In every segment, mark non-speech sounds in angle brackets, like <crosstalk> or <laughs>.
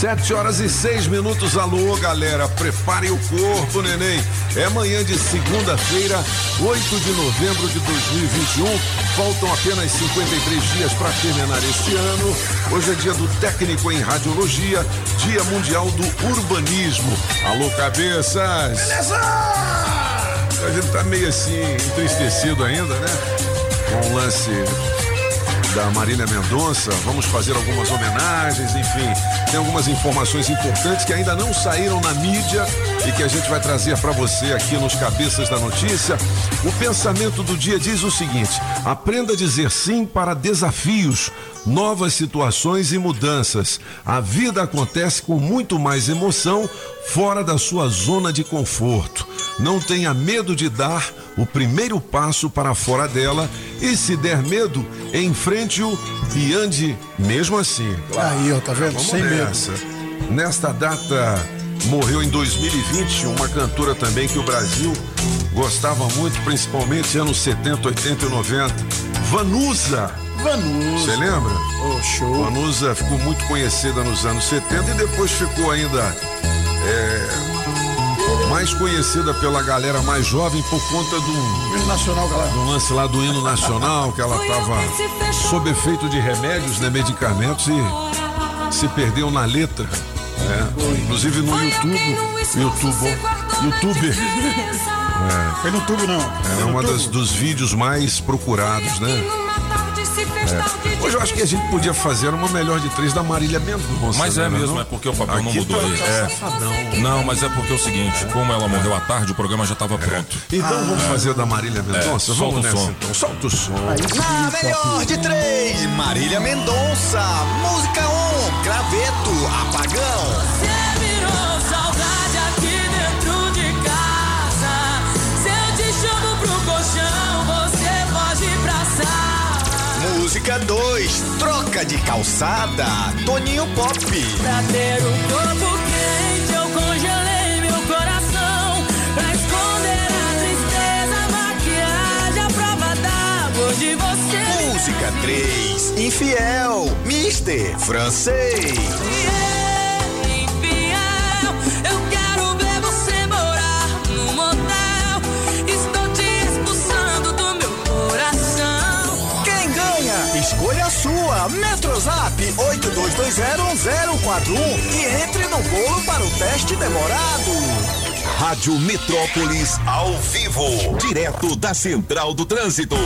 Sete horas e seis minutos. Alô, galera. Prepare o corpo, neném. É manhã de segunda-feira, 8 de novembro de 2021. Faltam apenas 53 dias para terminar este ano. Hoje é dia do técnico em radiologia, Dia Mundial do Urbanismo. Alô, cabeças. Beleza! A gente tá meio assim, entristecido ainda, né? Com o lance da Marília Mendonça. Vamos fazer algumas homenagens, enfim, tem algumas informações importantes que ainda não saíram na mídia e que a gente vai trazer para você aqui nos Cabeças da Notícia. O pensamento do dia diz o seguinte: aprenda a dizer sim para desafios, novas situações e mudanças. A vida acontece com muito mais emoção fora da sua zona de conforto. Não tenha medo de dar o primeiro passo para fora dela e se der medo, enfrente-o e ande mesmo assim. Aí, ó, tá vendo? Vamos Sem medo. nessa. Nesta data morreu em 2020 uma cantora também que o Brasil gostava muito, principalmente anos 70, 80 e 90. Vanusa. Vanusa. Você lembra? Ô, show. Vanusa ficou muito conhecida nos anos 70 e depois ficou ainda é, mais conhecida pela galera mais jovem por conta do, Hino Nacional, galera. do lance lá do hino nacional, que ela estava sob efeito de remédios, né, medicamentos e se perdeu na letra. Né? Inclusive no YouTube, YouTube, YouTube Foi no tubo, não. é uma das, dos vídeos mais procurados, né? É. Hoje eu acho que a gente podia fazer uma melhor de três da Marília Mendonça. Mas é né, mesmo, não? é porque o papel não mudou tá- aí. tá É. safadão. Não, mas é porque é o seguinte, como ela morreu à tarde, o programa já estava pronto. Então vamos fazer da Marília Mendonça? É, vamos solta o nessa som. então. Solta o som. Na melhor de três, Marília Mendonça. Música 1, um, Graveto, Apagão. Música 2, Troca de Calçada, Toninho Pop. Pra ter um corpo quente, eu congelei meu coração. Pra esconder a tristeza, maquiagem, a prova d'água de você. Música 3, Infiel, Mister Francês. Infiel, Metrozap 82201041 e entre no bolo para o teste demorado. Rádio Metrópolis ao vivo, direto da Central do Trânsito.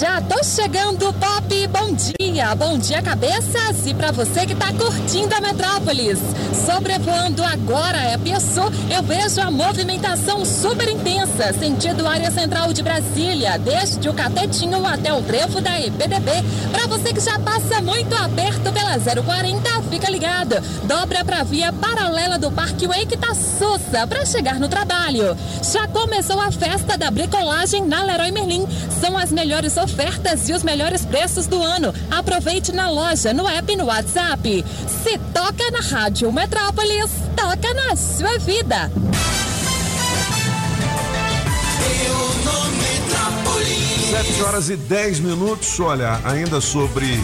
Já tô chegando, Pop. Bom dia, bom dia, cabeças. E pra você que tá curtindo a Metrópolis. Sobrevoando agora é Piaçu, eu vejo a movimentação super intensa, sentido área central de Brasília, desde o Catetinho até o trevo da EPDB. Pra você que já passa muito aperto pela 040, fica ligado. Dobra pra via paralela do Parkway que tá sussa pra chegar no trabalho. Já começou a festa da bricolagem na Leroy Merlin. São as melhores ofertas e os melhores preços do ano. Aproveite na loja, no app e no WhatsApp. Se toca na Rádio Metrópolis, toca na sua vida. Sete horas e 10 minutos. Olha, ainda sobre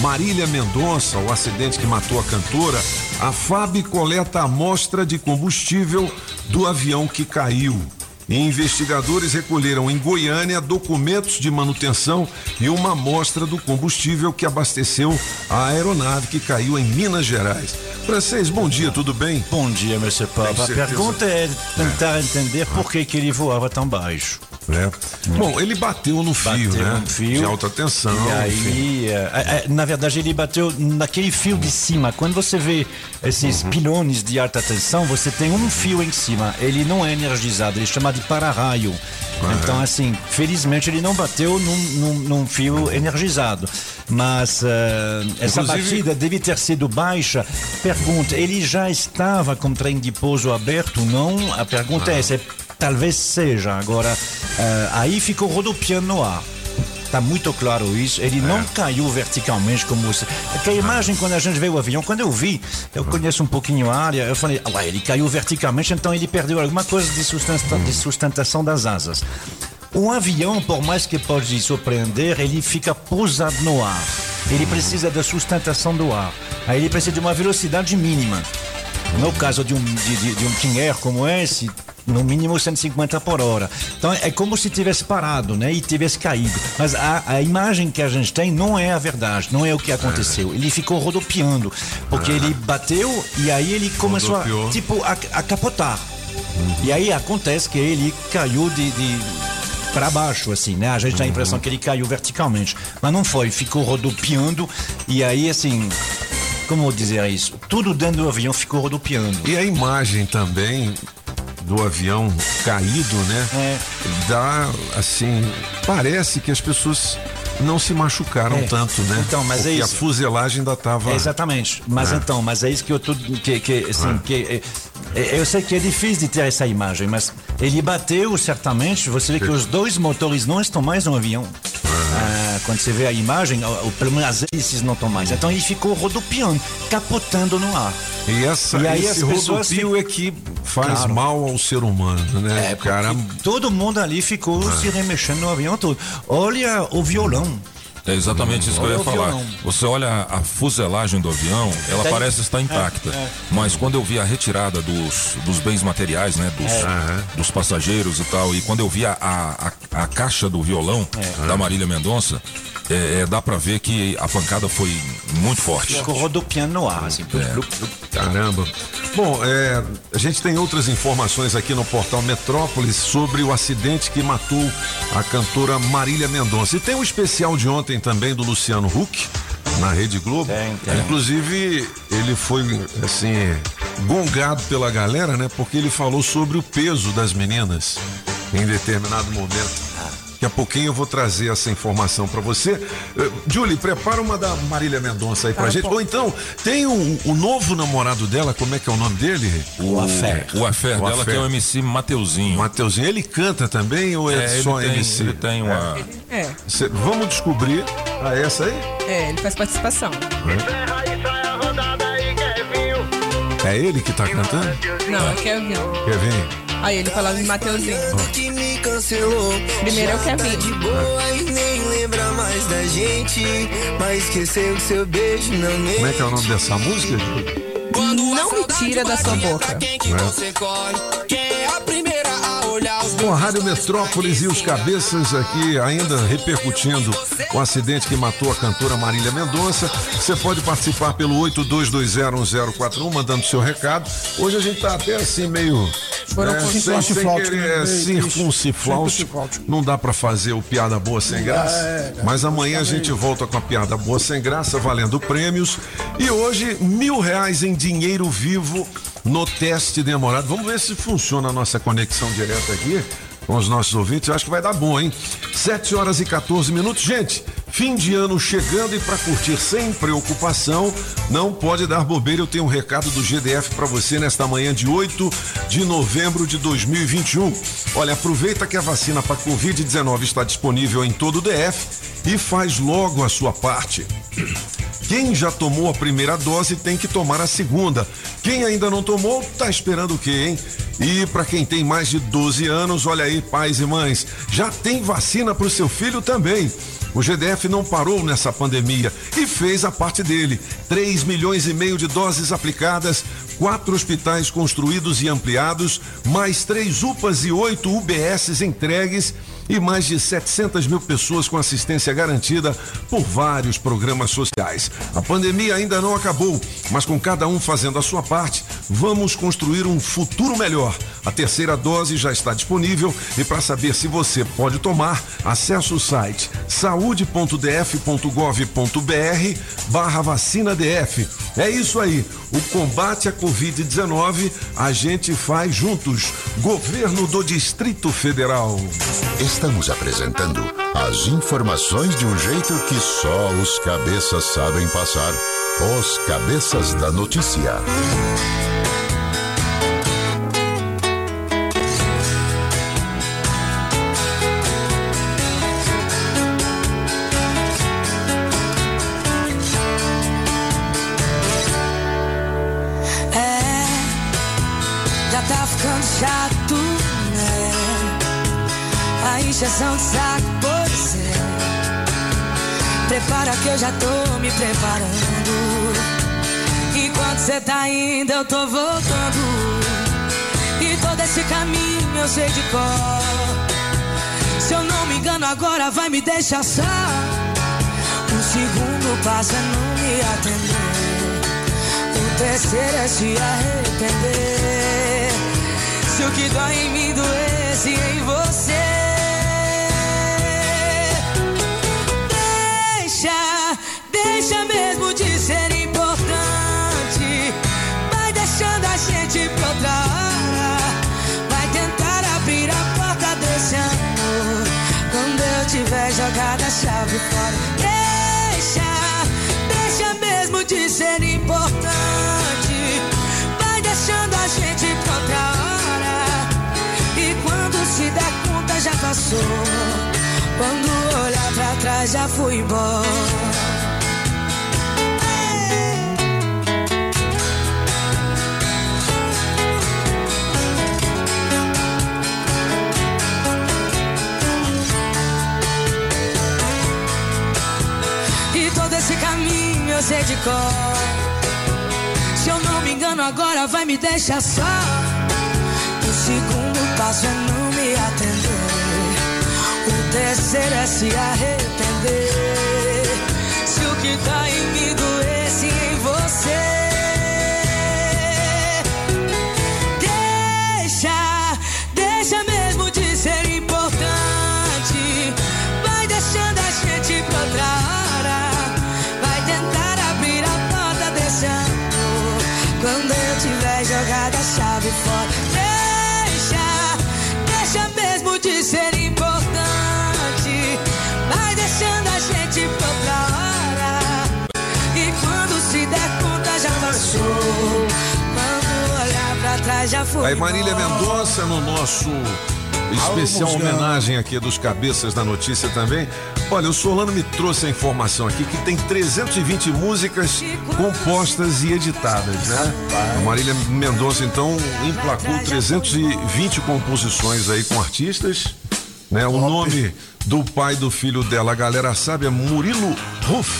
Marília Mendonça, o acidente que matou a cantora, a FAB coleta amostra de combustível do avião que caiu. Investigadores recolheram em Goiânia documentos de manutenção e uma amostra do combustível que abasteceu a aeronave que caiu em Minas Gerais. Francês, bom dia, tudo bem? Bom dia, Mr. Tenho A pergunta é tentar entender por que, que ele voava tão baixo. Né? Bom, ele bateu no fio, Bateu né? no fio. De alta tensão. E aí, é, é, na verdade, ele bateu naquele fio de cima. Quando você vê esses Uhum. pilões de alta tensão, você tem um fio em cima. Ele não é energizado, ele chama de para-raio. Então, assim, felizmente ele não bateu num, num- num fio energizado. Mas eh, essa Inclusive- batida deve ter sido baixa. Pergunta, ele já estava com trem de pouso aberto? Não. A pergunta é essa. Talvez seja. Agora, eh, aí ficou rodopiando no ar. Está muito claro isso. Ele não caiu verticalmente como você. Que a imagem, quando a gente vê o avião, quando eu vi, eu conheço um pouquinho a área, eu falei, ué, ele caiu verticalmente, então ele perdeu alguma coisa de, sustenta- de sustentação das asas. Um avião, por mais que pode surpreender, ele fica pousado no ar. Ele precisa da sustentação do ar. Aí ele precisa de uma velocidade mínima. No caso de um, de, de- de um King Air como esse, no mínimo 150 por hora. Então é como se tivesse parado, né? E tivesse caído. Mas a, a imagem que a gente tem não é a verdade, não é o que aconteceu. Ele ficou rodopiando, porque ele bateu e aí ele começou a, tipo, a, a capotar. E aí acontece que ele caiu de, de para baixo, assim, né? A gente tem a impressão que ele caiu verticalmente, mas não foi, ficou rodopiando e aí, assim, como dizer isso? Tudo dentro do avião ficou rodopiando. E a imagem também do avião caído, né? É. Dá assim, parece que as pessoas não se machucaram É. tanto, né? Então, mas é Porque isso. a fuselagem ainda estava. É, Exatamente. Mas então, mas é isso que eu tô que, que assim, que é, é, eu sei que é difícil de ter essa imagem, mas ele bateu certamente. Você vê que os dois motores não estão mais no avião. Ah, quando você vê a imagem, o- o- pelo menos as hélices não estão mais. Então ele ficou rodopiando, capotando no ar. E, essa, E aí esse rodopio é que faz Claro. mal ao ser humano, né? É, cara. Todo mundo ali ficou se remexendo no avião todo. Olha o violão. É exatamente isso que eu ia o falar. violão. Você olha a fuselagem do avião, ela Tem- parece estar intacta. é. Mas quando eu vi a retirada dos, dos bens materiais, né? Dos, É. dos passageiros e tal, e quando eu vi a, a, a- caixa do violão É. da Marília Mendonça, é, é, dá pra ver que a pancada foi muito forte. Ficou rodopiando no ar, assim. É. Caramba. Bom, é, a gente tem outras informações aqui no portal Metrópolis sobre o acidente que matou a cantora Marília Mendonça. E tem um especial de ontem também do Luciano Huck na Rede Globo. Tem, tem. Inclusive, ele foi assim gongado pela galera, né? Porque ele falou sobre o peso das meninas em determinado momento. Daqui a pouquinho eu vou trazer essa informação pra você. Eh, Julie, prepara uma da Marília Mendonça aí pra gente. Ou então, tem o, o novo namorado dela, como é que é o nome dele? O afé. O afé dela afé. que é o MC Mateuzinho. Mateuzinho. Ele canta também ou é, É, ele, só tem, MC? ele tem uma. É, Cê- vamos descobrir. Ah, essa aí? é, ele faz participação. É ele que tá cantando? Não, é Kevin. Kevin? Aí ele falava de Mateuzinho. que. Primeiro é o Já tá Kevin. de boa e nem lembra mais da gente. Mas esqueceu que seu beijo não mente. Como é que é o nome dessa música? Não me tira da sua boca. Quem que É. você corre? Quem é a primeira a olhar Bom, a Rádio Metrópolis e os cabeças aqui ainda repercutindo o acidente que matou a cantora Marília Mendonça. Você pode participar pelo 82201041, mandando seu recado. Hoje a gente tá até assim meio. Foram né, com sem, sem querer né? circuncifláutico. Não dá pra fazer o piada boa sem graça. É, é, Mas amanhã a gente volta com a piada boa sem graça, valendo prêmios. E hoje, mil reais em dinheiro vivo no teste demorado. Vamos ver se funciona a nossa conexão direta aqui com os nossos ouvintes. Eu acho que vai dar bom, hein? 7 horas e 14 minutos. Gente, fim de ano chegando e para curtir sem preocupação, não pode dar bobeira. Eu tenho um recado do GDF para você nesta manhã de 8 de novembro de 2021. Olha, aproveita que a vacina para Covid-19 está disponível em todo o DF e faz logo a sua parte. Quem já tomou a primeira dose tem que tomar a segunda. Quem ainda não tomou, tá esperando o quê, hein? E para quem tem mais de 12 anos, olha aí, pais e mães, já tem vacina para o seu filho também. O GDF não parou nessa pandemia e fez a parte dele. 3 milhões e meio de doses aplicadas, quatro hospitais construídos e ampliados, mais três UPAs e oito UBSs entregues e mais de 700 mil pessoas com assistência garantida por vários programas sociais. A pandemia ainda não acabou, mas com cada um fazendo a sua parte, Vamos construir um futuro melhor. A terceira dose já está disponível e para saber se você pode tomar, acesse o site saúde.df.gov.br barra vacina DF. É isso aí. O combate à Covid-19 a gente faz juntos. Governo do Distrito Federal. Estamos apresentando as informações de um jeito que só os cabeças sabem passar. Os cabeças da notícia. Que eu já tô me preparando. Enquanto cê tá indo, eu tô voltando. E todo esse caminho eu sei de cor. Se eu não me engano, agora vai me deixar só. O segundo passo é não me atender. O terceiro é se arrepender. Se o que dói em mim doesse em você. Passou. Quando olhar pra trás já fui embora. Esse caminho eu sei de cor. Se eu não me engano, agora vai me deixar só. O segundo passo é não. Terceiro é se arrepender. Se o que tá em mim doesse em você. Deixa, deixa mesmo de ser importante. Vai deixando a gente pra outra hora. Vai tentar abrir a porta desse amor. Quando eu tiver jogado a chave fora. Deixa, deixa mesmo de ser Aí Marília. Mendonça no nosso especial Alô, Musgão. homenagem aqui dos cabeças da notícia também. Olha, o Solano me trouxe a informação aqui que tem 320 músicas compostas e editadas, né? A Marília Mendonça então emplacou 320 composições aí com artistas, né? O nome do pai do filho dela, a galera sabe, é Murilo Ruff.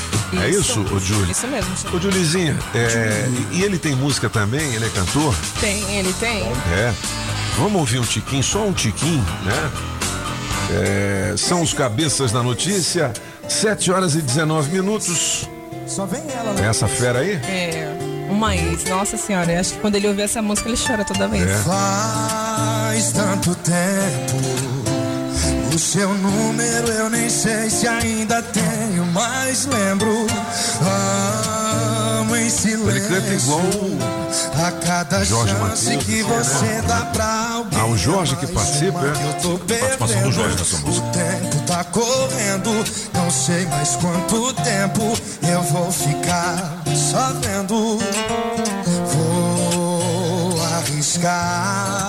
É isso, ô Júlio? Isso mesmo. Ô Julizinha, é, e ele tem música também? Ele é cantor? Tem, ele tem. É. Vamos ouvir um tiquinho, só um tiquinho, né? É, são os cabeças da notícia, 7 horas e 19 minutos. Só vem ela, né? Essa fera aí? É, uma ex. Nossa senhora, eu acho que quando ele ouve essa música ele chora toda vez. É. Faz tanto tempo. O seu número eu nem sei se ainda tenho, mas lembro. Amo em silêncio. Ele igual a cada Jorge chance Mateus, que assim, você né? dá pra alguém. Ah, o Jorge que participa, é? que eu tô Participação do Jorge nessa música. O tempo tá correndo, não sei mais quanto tempo eu vou ficar só vendo. Vou arriscar.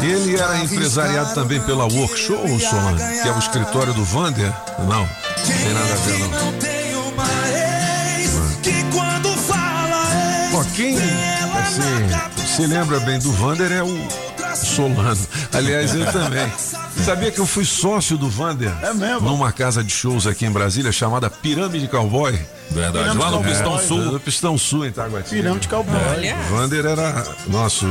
Ele era empresariado também pela Workshow, Solano, que é o escritório do Vander? Não, não tem nada a ver, não. Não quem assim, se lembra bem do Vander é o Solano. Aliás, eu também. <laughs> Sabia que eu fui sócio do Vander? É mesmo? Numa casa de shows aqui em Brasília chamada Pirâmide Cowboy. Verdade. Pirâmide Lá no Cowboy. Pistão É, Sul. No Pistão Sul, em Taguatinga. Pirâmide Cowboy. Olha. Vander era nosso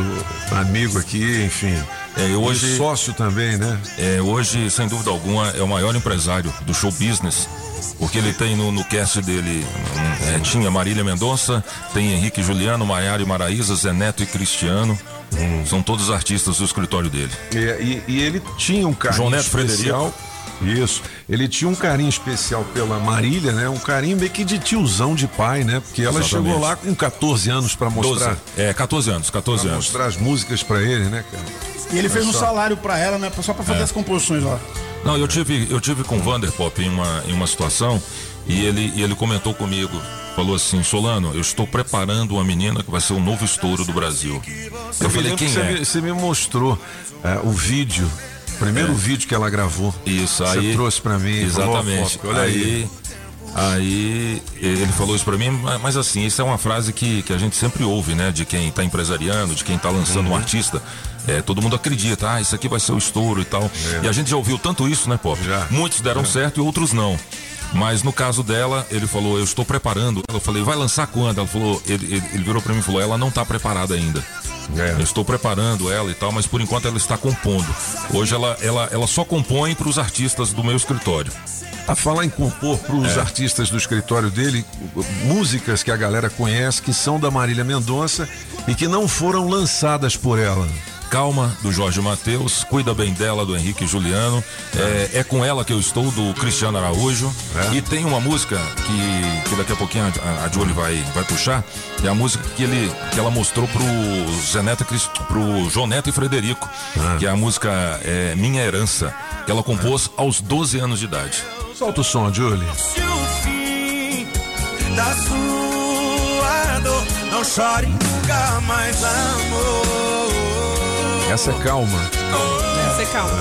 amigo aqui, enfim. É, eu hoje- E sócio também, né? É, hoje, sem dúvida alguma, é o maior empresário do show business. Porque ele tem no, no cast dele, hum, é, tinha Marília Mendonça, tem Henrique Juliano, Maiara e Maraísa, Zé Neto e Cristiano. São todos artistas do escritório dele. E, e- e ele tinha um carinho João Neto especial. Isso. Ele tinha um carinho especial pela Marília, né? Um carinho meio que de tiozão de pai, né? Porque ela Exatamente. chegou lá com 14 anos pra mostrar, 12, é, 14 anos, 14 pra anos. mostrar as músicas pra ele, né, cara? E ele fez um só. salário pra ela, né? Só pra fazer É. as composições lá. Não, eu tive, eu tive com o Vanderpop em uma, em uma situação e ele, e ele comentou comigo, falou assim, Solano, eu estou preparando uma menina que vai ser o novo estouro do Brasil. Eu me falei, quem que você, é? me, você me mostrou é, o vídeo, o primeiro É. vídeo que ela gravou. Isso, Você aí. trouxe pra mim. falou, Exatamente. "Ó, Olha aí. Aí ele falou isso pra mim, mas- assim, isso é uma frase que, que a gente sempre ouve, né? De quem tá empresariando, de quem tá lançando um Uhum. artista. É, todo mundo acredita, ah, isso aqui vai ser o estouro e tal. E a gente já ouviu tanto isso, né, Pop? É. Já. Muitos deram certo e outros não. Mas no caso dela, ele falou, eu estou preparando. Eu falei, vai lançar quando? Ela falou, ele, ele, ele virou pra mim e falou, ela não tá preparada ainda. É. Eu estou preparando ela e tal, mas por enquanto ela está compondo. Hoje ela, ela, ela só compõe para os artistas do meu escritório. A falar em compor para os É. artistas do escritório dele, músicas que a galera conhece, que são da Marília Mendonça e que não foram lançadas por ela. Calma, do Jorge Matheus, Cuida Bem Dela, do Henrique Juliano, é, é com ela que eu estou, do Cristiano Araújo, É. e tem uma música que, que daqui a pouquinho a, a Jolie vai, vai puxar, é a música que, ele, que ela mostrou pro, e Cris- pro João Neto e Frederico, que é a música é, Minha Herança, que ela compôs aos 12 anos de idade. Solta o som, Julie. Se o fim da sua dor, não chore nunca mais, amor. Essa é calma. Você calma.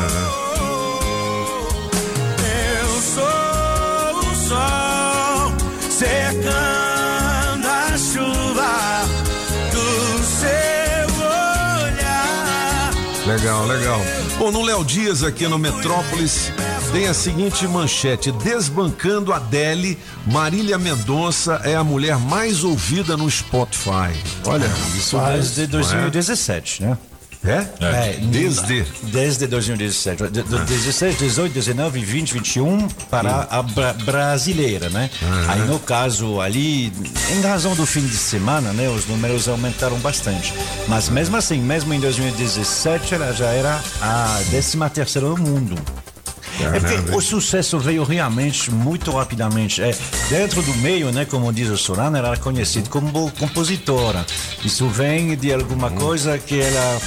Eu sou o sol secando a chuva do seu olhar. Legal, legal. Bom, no Léo Dias aqui no Metrópolis tem a seguinte manchete: Desbancando Adele, Marília Mendonça é a mulher mais ouvida no Spotify. Olha, isso Desde 2017, né? É? É, Desde. Desde 2017. De, de, 16, 18, 19, 20, 21 para a bra- brasileira, né? Aí no caso ali, em razão do fim de semana, né? Os números aumentaram bastante. Mas mesmo assim, mesmo em 2017, ela já era a 13 terceira do mundo. É porque o sucesso veio realmente muito rapidamente. É, dentro do meio, né, como diz o Solano, ela era conhecida como compositora. Isso vem de alguma coisa que ela.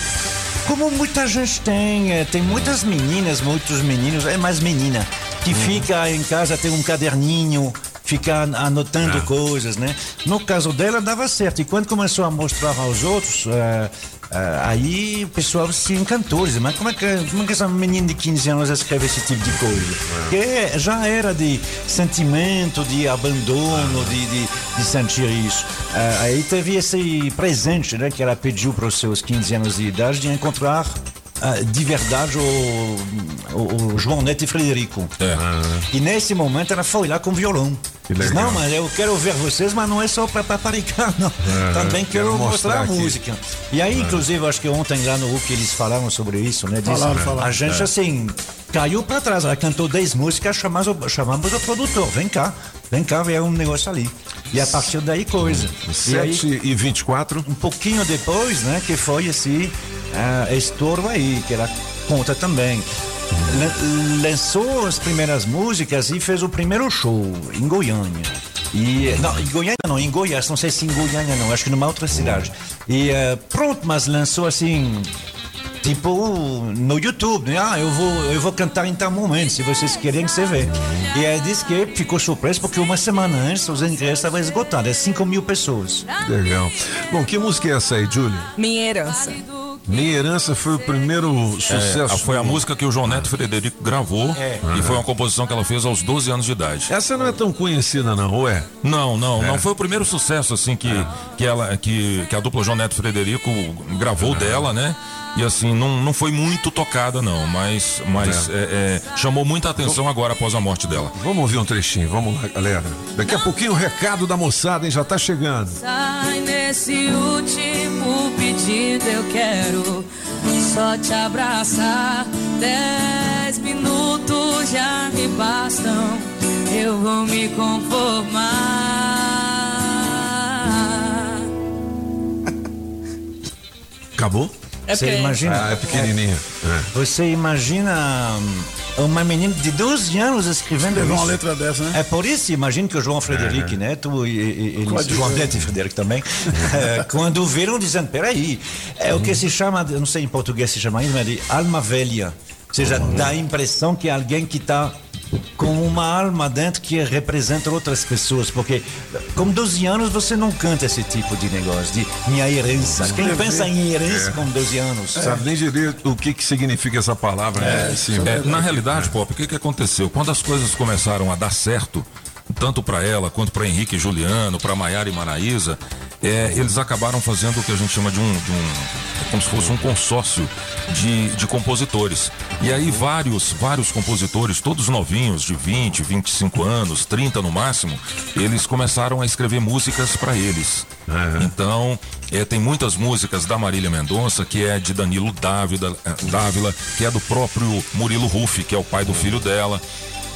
Como muita gente tem, é, tem muitas meninas, muitos meninos, é mais menina, que fica em casa, tem um caderninho, fica anotando coisas, né? No caso dela, dava certo. E quando começou a mostrar aos outros, é, aí o pessoal se encantou. Dizia, mas como é, que, como é que essa menina de 15 anos escreve esse tipo de coisa? Porque já era de sentimento, de abandono, de, de, de sentir isso. É, aí teve esse presente, né? Que ela pediu para os seus 15 anos de idade de encontrar ah, de verdade o, o, João Neto e Frederico. É. E nesse momento ela foi lá com violão. Que Diz, legal. não, mas eu quero ver vocês, mas não é só para paparicar, não. Também quero, quero mostrar, mostrar a música. E aí, inclusive, acho que ontem lá no UC eles falaram sobre isso, né? Diz, Falaram, falaram. A gente, assim, caiu para trás. Ela cantou 10 músicas, chamamos, o- chamamos o produtor. Vem cá, vem cá, vem um negócio ali. E a partir daí, coisa. E aí, 7 e 24. um pouquinho depois, né, que foi esse ah, estouro aí, que ela conta também. Lan- Lançou as primeiras músicas e fez o primeiro show em Goiânia. E, não, em Goiânia não, em Goiás, não sei se em Goiânia não, acho que numa outra cidade. E eh, pronto, mas lançou assim, tipo no YouTube, né? Ah, eu vou, eu vou cantar em tal momento, se vocês querem, você vê. E aí disse que ficou surpreso porque uma semana antes os ingressos estavam esgotados, é 5 mil pessoas. Legal. Bom, que música é essa aí, Julie? Minha herança. Minha Herança foi o primeiro É, sucesso. foi a música que o João Neto Frederico gravou e foi uma composição que ela fez aos 12 anos de idade. Essa não é tão conhecida, não, ou é? Não, não, não foi o primeiro sucesso assim que, que ela que, que a dupla João Neto Frederico gravou dela, né? E assim, não, não foi muito tocada, não, mas, mas é, é, chamou muita atenção agora após a morte dela. Vamos ouvir um trechinho, vamos lá, galera. Daqui a pouquinho o recado da moçada, hein? Já tá chegando. Sai nesse último pedido, eu quero só te abraçar. Dez minutos já me bastam, eu vou me conformar. Acabou? É Você imagina? Ah, é pequenininho. É. Você imagina hum, uma menina de 12 anos escrevendo isso? uma letra dessa, né? É por isso, imagino que o João Frederico Neto e, e, e Coadjuvante. João Neto e Frederico também, <laughs> eh, quando viram, dizendo, peraí, é o que se chama, eu não sei em português se chama isso, mas de alma velha. Ou seja, dá a impressão que é alguém que está com uma alma dentro que representa outras pessoas, porque com 12 anos você não canta esse tipo de negócio, de minha herança. Quem Escrever. pensa em herança É. com 12 anos? Sabe nem direito o que, que significa essa palavra, né? Sim. É, na realidade, Pop, o que, que aconteceu? Quando as coisas começaram a dar certo, tanto para ela quanto para Henrique e Juliano, para Maiara e Maraísa, é, eles acabaram fazendo o que a gente chama de um, de um como se fosse um consórcio de, de compositores. E aí vários, vários compositores, todos novinhos, de 20, 25 anos, 30 no máximo, eles começaram a escrever músicas para eles. Então, é, tem muitas músicas da Marília Mendonça, que é de Danilo Dávila, eh, Dávila, que é do próprio Murilo Ruff, que é o pai do filho dela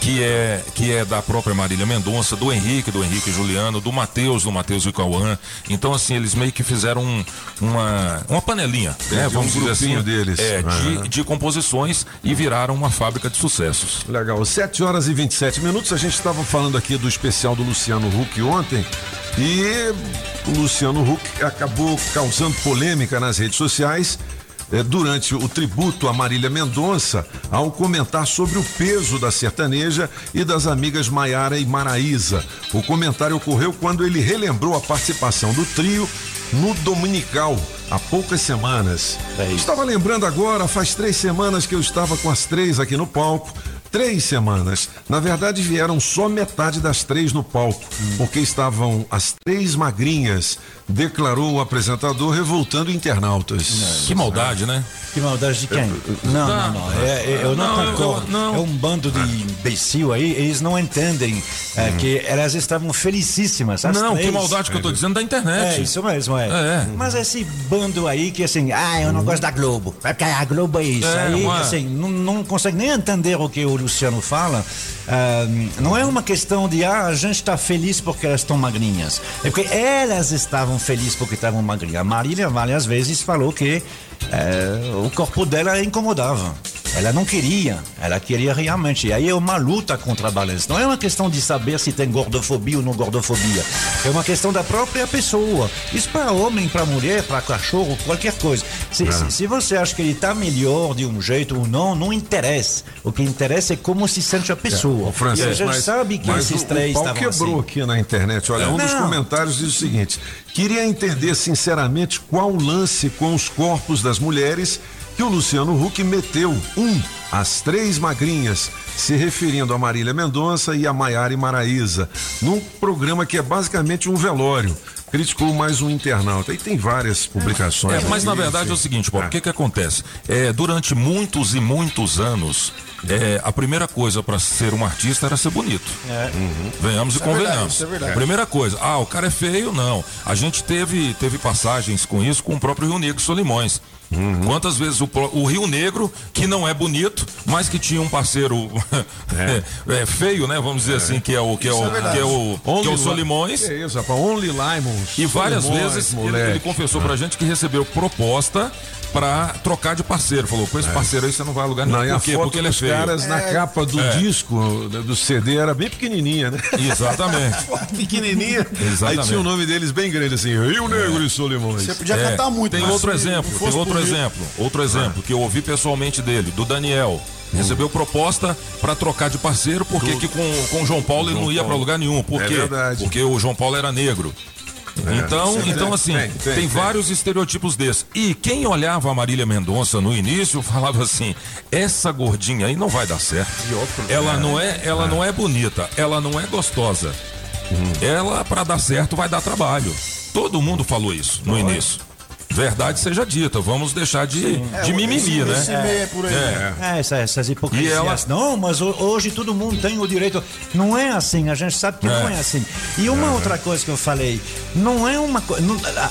que é que é da própria Marília Mendonça, do Henrique, do Henrique Juliano, do Matheus, do Matheus e Cauã. Então assim, eles meio que fizeram um- uma uma panelinha, né? Vamos um dizer assim, deles. é, Aham. de, de composições e viraram uma fábrica de sucessos. Legal, 7 horas e 27 minutos. A gente estava falando aqui do especial do Luciano Huck ontem. E o Luciano Huck acabou causando polêmica nas redes sociais durante o tributo a Marília Mendonça ao comentar sobre o peso da sertaneja e das amigas Maiara e Maraísa. O comentário ocorreu quando ele relembrou a participação do trio no Dominical há poucas semanas. Estava lembrando agora, faz três semanas que eu estava com as três aqui no palco. Três semanas. Na verdade, vieram só metade das três no palco, porque estavam as três magrinhas, declarou o apresentador, revoltando internautas. Que maldade, né? Que maldade de quem? Não, não, não. É, é- eu não, Não, eu- concordo. não. É um bando de imbecil aí, eles não entendem é, que elas estavam felicíssimas. as Não, que três. maldade que eu tô dizendo da internet. É, isso mesmo, é. É. Mas esse bando aí que assim, ah, eu não gosto da Globo. É porque a Globo é isso. É, aí, é? assim, não, não consegue nem entender o que o Luciano fala. Ah, não é uma questão de, ah, a gente está feliz porque elas estão magrinhas. É porque elas estavam felizes porque estavam magrinhas. A Marília várias vezes falou que eh, o corpo dela incomodava. Ela não queria, ela queria realmente. E aí é uma luta contra a balança. Não é uma questão de saber se tem gordofobia ou não gordofobia. É uma questão da própria pessoa. Isso para homem, para mulher, para cachorro, qualquer coisa. Se, se, se você acha que ele está melhor de um jeito ou não, não interessa. O que interessa é como se sente a pessoa. Ô, Francisco, e a gente mas- sabe que esses o, três o estavam quebrou assim. aqui na internet. Olha, um dos Não. comentários diz o seguinte: queria entender sinceramente qual o lance com os corpos das mulheres que o Luciano Huck meteu um as três magrinhas, se referindo a Marília Mendonça e a Maiara e Maraísa, num programa que é basicamente um velório. Criticou mais um internauta. E tem várias publicações. É, mas na verdade é o seguinte, Bob, o que que acontece? É, durante muitos e muitos anos, é, a primeira coisa para ser um artista era ser bonito. Uhum. Venhamos Isso e é verdade, convenhamos. isso é verdade. Primeira coisa, ah, o cara é feio, não. A gente teve, teve passagens com isso com o próprio Rio Negro Solimões. Quantas vezes o, o Rio Negro, que não é bonito, mas que tinha um parceiro <laughs> é, é, feio, né? Vamos dizer assim, que é o que é Isso o, é que é o, que é Only o Li- Solimões. Que isso, rapaz? Only Limons. E várias Solimões, vezes ele, ele confessou pra gente que recebeu proposta pra trocar de parceiro. Falou, com esse parceiro aí você não vai a lugar nenhum. Não, a Por quê? foto Porque ele é feio. caras na capa do É. disco, né, do CD, era bem pequenininha, né? <laughs> Exatamente. <laughs> Pequenininha. Exatamente. Aí tinha o nome deles bem grande, assim, Rio Negro e Solimões. Você podia É, cantar muito, Tem mas outro exemplo, tem outro mim- exemplo, outro exemplo que eu ouvi pessoalmente dele, do Daniel. Recebeu proposta pra trocar de parceiro, porque que com, com o João Paulo ele não ia pra lugar nenhum. Por É quê? Porque o João Paulo era negro. Então, Sim, então tem, assim, tem, tem, tem, tem. vários estereotipos desses. E quem olhava a Marília Mendonça no início <laughs> falava assim: essa gordinha aí não vai dar certo. Ela não é, ela não é bonita, ela não é gostosa. Ela, pra dar certo, vai dar trabalho. Todo mundo falou isso no início. Verdade seja dita, vamos deixar de, de mimimi, né? É, essa- essas hipocrisias. E ela- Não, mas ho- hoje todo mundo tem o direito. Não é assim, a gente sabe que não É. é assim. E uma outra coisa que eu falei, não é uma coisa.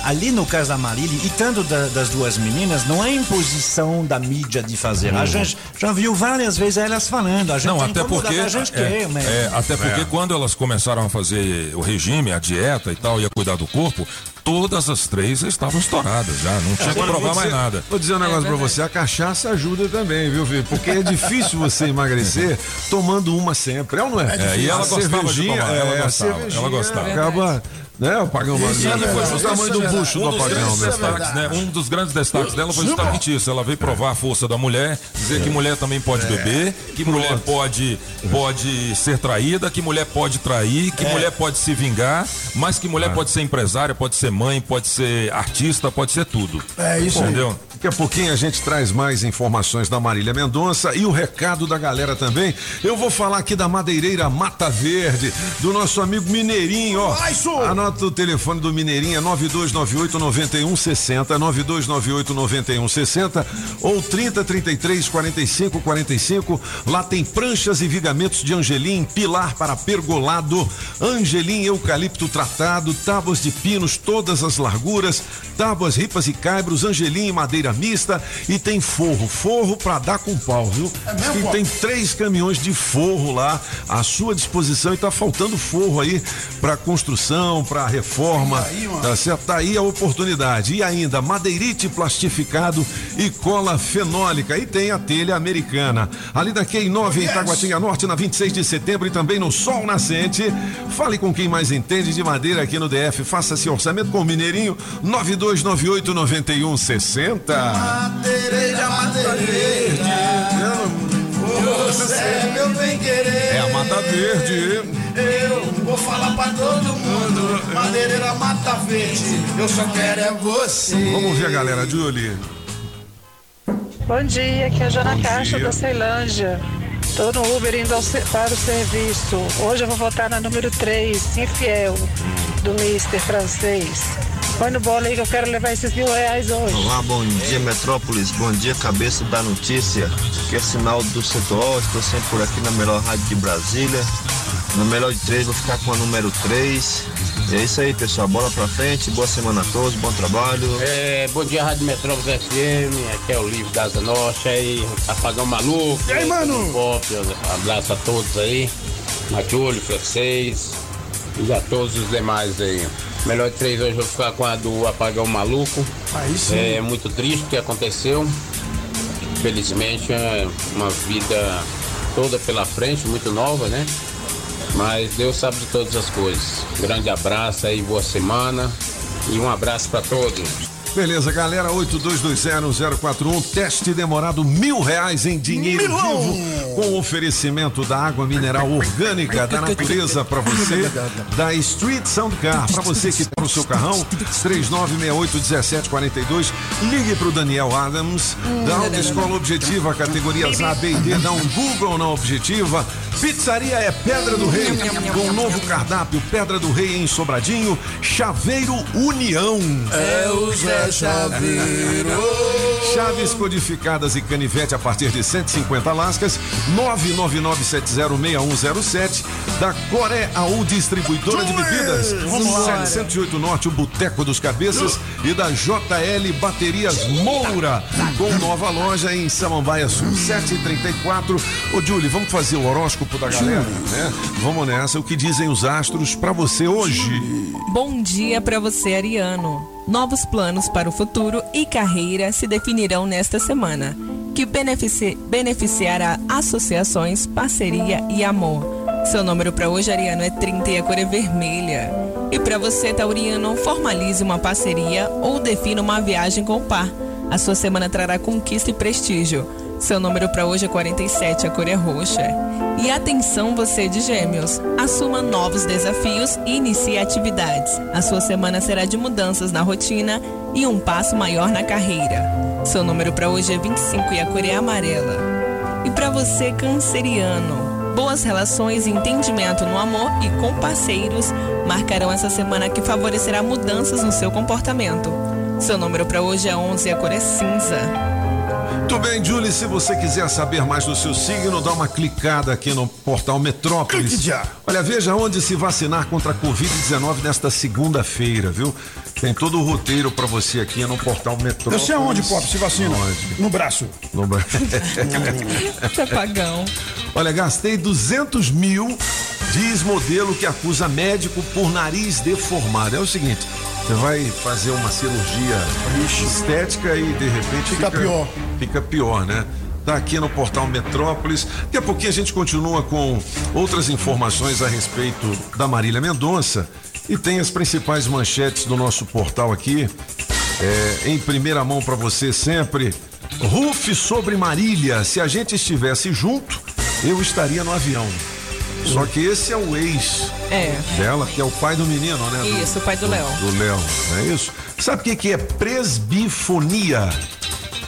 Ali no caso da Marília e tanto da- das duas meninas, não é imposição da mídia de fazer. A Uhum. gente já viu várias vezes elas falando. A gente Não, tem até porque. A gente é, quer, né? é, até porque É. quando elas começaram a fazer o regime, a dieta e tal, e a cuidar do corpo, todas as três estavam estouradas já. Não tinha que provar mais nada. Vou dizer um negócio pra você, a cachaça ajuda também, viu, filho? Porque é difícil você emagrecer <laughs> tomando uma sempre, é ou não é? É, e ela A gostava de cervejinha, tomar, ela é, gostava, ela gostava. Acaba, né, o pagão vazio. ela foi o tamanho do bucho do um dos apagão, grandes né? destaques, né? Um dos grandes destaques dela foi justamente isso. Ela veio provar a força da mulher, dizer que mulher também pode beber, que mulher pode, pode ser traída, que mulher pode trair, que mulher pode se vingar, mas que mulher pode ser empresária, pode ser mãe, pode ser artista, pode ser tudo. É isso aí. Daqui a pouquinho a gente traz mais informações da Marília Mendonça e o recado da galera também. Eu vou falar aqui da madeireira Mata Verde, do nosso amigo Mineirinho, ó. Anota o telefone do Mineirinho, é 9298 9160, 9298 9160 ou 3033 45 45. Lá tem pranchas e vigamentos de angelim, pilar para pergolado, angelim eucalipto tratado, tábuas de pinos, todas as larguras, tábuas, ripas e caibros, angelim e madeira mista e tem forro, forro para dar com pau, viu? e tem três caminhões de forro lá à sua disposição e tá faltando forro aí para construção, para reforma, tá certo? Tá aí a oportunidade. E ainda madeirite plastificado e cola fenólica e tem a telha americana. Ali da Quem 9 em Itaguatinga Norte na 26 de setembro e também no Sol Nascente. Fale com quem mais entende de madeira aqui no DF. Faça seu orçamento com o Mineirinho 9298 9160. Madeireira, madeireira. Você é meu bem querer. É a Mata Verde. Eu vou falar pra todo mundo. Madeireira Mata Verde. Eu só quero é você. Vamos ver a galera, Julie. Bom dia, aqui é a Jana Bom Caixa dia. da Ceilândia. Tô no Uber indo para o serviço. Hoje eu vou votar na número 3, infiel, do Mister francês. Põe no bola aí que eu quero levar esses mil reais hoje. Olá, bom dia Metrópolis, bom dia cabeça da notícia. Que é sinal do setor estou sempre por aqui na melhor rádio de Brasília. No melhor de três, vou ficar com a número 3. É isso aí, pessoal. Bola pra frente, boa semana a todos, bom trabalho. É, bom dia, Rádio Metrópolis FM, aqui é o Livro da Asa Norte, aí, Apagão Maluco. E aí, mano? Pop, abraço a todos aí, Matiulho, Francês e a todos os demais aí. Melhor de três hoje eu vou ficar com a do Apagão Maluco. Aí sim. É muito triste o que aconteceu. Felizmente é uma vida toda pela frente, muito nova, né? Mas Deus sabe de todas as coisas. Grande abraço aí, boa semana e um abraço para todos. Beleza, galera, 82201041, teste demorado mil reais em dinheiro vivo, com oferecimento da água mineral orgânica da natureza para você, <laughs> da Street Sound Car, para você que tem o seu carrão, 39681742, ligue para o Daniel Adams, da Autoescola Objetiva, categorias A, B e D, dá um Google na Objetiva, Pizzaria é Pedra do Rei, com um novo cardápio, Pedra do Rei em Sobradinho, Chaveiro União. É o Zé Chaveiro. Chaves codificadas e canivete a partir de 150 lascas, 999706107, da Coré AU Distribuidora de Bebidas, 708 Norte, o Boteco dos Cabeças, e da JL Baterias Moura, com nova loja em Samambaia Sul, 734. Ô, Julie, vamos fazer o horóscopo da galera, né? Vamos nessa, o que dizem os astros pra você hoje? Bom dia para você, Ariano. Novos planos para o futuro e carreira se definirão nesta semana, que benefici beneficiará associações, parceria e amor. Seu número para hoje, Ariano, é 30 e a cor é vermelha. E para você, Tauriano, formalize uma parceria ou defina uma viagem com o par. A sua semana trará conquista e prestígio. Seu número para hoje é 47, a cor é roxa. E atenção você de Gêmeos, assuma novos desafios e inicie atividades. A sua semana será de mudanças na rotina e um passo maior na carreira. Seu número para hoje é 25 e a cor é amarela. E para você canceriano, boas relações e entendimento no amor e com parceiros marcarão essa semana que favorecerá mudanças no seu comportamento. Seu número para hoje é 11 e a cor é cinza. Muito bem, Julie, se você quiser saber mais do seu signo, dá uma clicada aqui no portal Metrópolis. Olha, veja onde se vacinar contra a Covid-19 nesta segunda-feira, viu? Tem todo o roteiro pra você aqui no portal Metrópolis. Eu sei aonde, Pop, se vacina? Onde? No braço. No braço. <laughs> Tá pagão. Olha, gastei 200 mil, diz modelo que acusa médico por nariz deformado. É o seguinte, você vai fazer uma cirurgia estética e de repente Fica pior. Fica pior, né? Tá aqui no portal Metrópolis. Daqui a pouquinho a gente continua com outras informações a respeito da Marília Mendonça e tem as principais manchetes do nosso portal aqui. É, em primeira mão para você sempre. Ruf sobre Marília. Se a gente estivesse junto, eu estaria no avião. Só que esse é o ex É. dela, que é o pai do menino, né? Do- Isso, o pai do Léo. Do Léo, é isso? Sabe o que, que é presbifonia?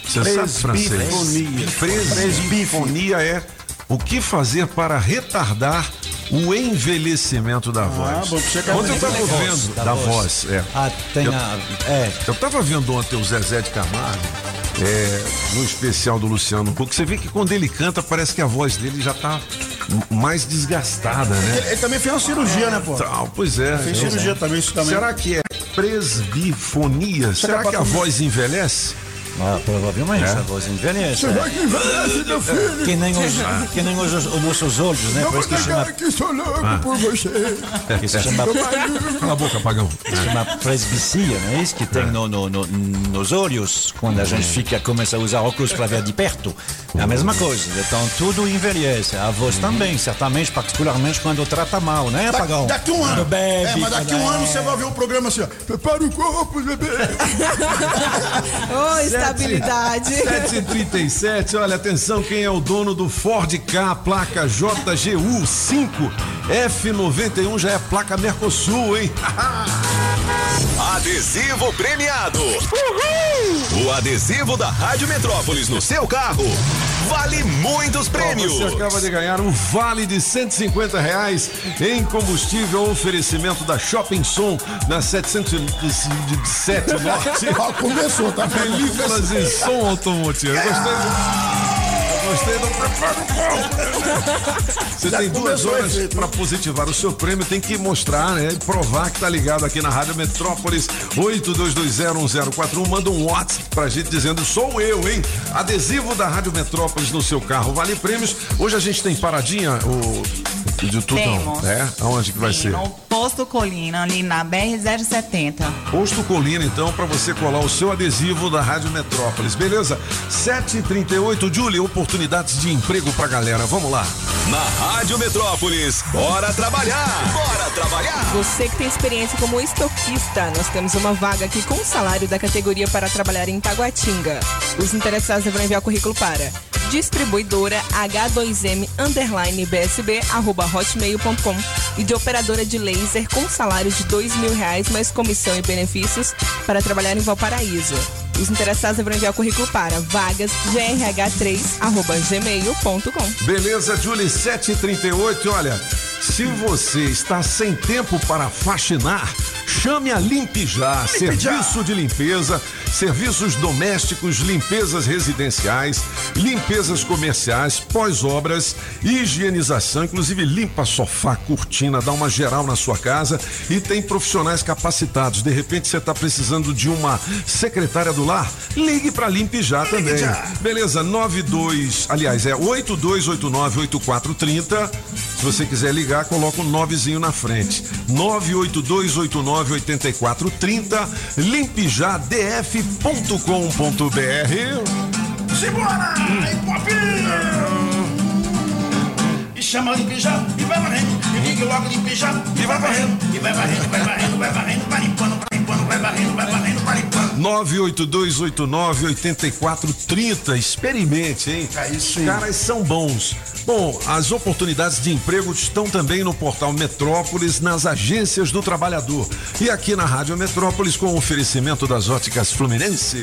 Você sabe francês? Presbifonia. Presbifonia é o que fazer para retardar o envelhecimento da voz. bom, ontem eu estava da voz, vendo da da voz. voz, é. Ah, tem eu, a. É. eu tava vendo ontem o Zezé de Camargo, é, no especial do Luciano Huck. Você vê que quando ele canta, parece que a voz dele já tá mais desgastada, né? Ele, ele também fez uma cirurgia, né, pô? Tal, pois é. Fez cirurgia também, isso também. Será que é presbifonia? Será pra que a todo mundo. voz envelhece? Ah, provavelmente É? a voz envelhece. Você é. vai que envelhece, meu filho. Que nem os, que nem os, os nossos olhos, né? Eu Por vou que chama, que sou louco Ah. por você. que se chama, Cala a boca, pagão. se chama presbicia, não é isso? Que tem no, no- no- nos olhos, quando a gente fica, começa a usar óculos para ver de perto. É a mesma coisa. Então tudo envelhece. A voz também, certamente, particularmente quando trata mal, né, Da- Pagão? daqui um ano. Bebe, é, mas daqui um ano você vai ver o programa assim, ó. Prepara o corpo, bebê. <laughs> Ô, estabilidade. 737, olha, atenção, quem é o dono do Ford K, placa JGU 5 F91 já é placa Mercosul, hein? <laughs> Adesivo premiado. O adesivo da Rádio Metrópolis no seu carro vale muitos prêmios. Você acaba de ganhar um vale de 150 reais em combustível oferecimento da Shopping Som na 707 Norte. <laughs> Começou, tá vendo? Películas e som automotivo. Gostei Gostei do preparo <laughs> Você Já tem duas horas para positivar o seu prêmio, tem que mostrar, né? E provar que tá ligado aqui na Rádio Metrópolis 82201041. Manda um WhatsApp pra gente dizendo: sou eu, hein? Adesivo da Rádio Metrópolis no seu carro. Vale prêmios. Hoje a gente tem paradinha, o. De tutão. Temos. É? Aonde que vai ser? No posto Colina, ali na BR-070. Posto Colina, então, para você colar o seu adesivo da Rádio Metrópolis, beleza? 7h38, Julie, oportunidades de emprego pra galera. Vamos lá. Na Rádio Metrópolis, bora trabalhar! Bora trabalhar! Você que tem experiência como estoquista, nós temos uma vaga aqui com salário da categoria para trabalhar em Taguatinga. Os interessados deverão enviar currículo para distribuidora H2M underline BSB arroba hotmail.com e de operadora de laser com salário de dois mil reais mais comissão e benefícios para trabalhar em Valparaíso. Os interessados deverão enviar currículo para vagas grh3 arroba gmail.com. Beleza, Julie, 7h38. Olha, se você está sem tempo para faxinar, chame a Limpe Já. Serviço de limpeza, serviços domésticos, limpezas residenciais, limpezas comerciais, pós-obras, higienização, inclusive limpa sofá, cortina, dá uma geral na sua casa e tem profissionais capacitados. De repente você está precisando de uma secretária do lar? Ligue para Limpe Já também. Beleza, 92, aliás, é 82898430. Se você quiser ligar, coloca um novezinho na frente. 982898430, limpejadf.com.br. Simbora! E chama e vai varrendo. E logo e vai varrendo. E vai varrendo, vai varrendo, vai varrendo, vai limpando, vai limpando, vai varrendo, vai varrendo. 982898430. Experimente, hein? É isso Os caras são bons. Bom, as oportunidades de emprego estão também no portal Metrópolis, nas agências do trabalhador. E aqui na Rádio Metrópolis, com o oferecimento das óticas Fluminense.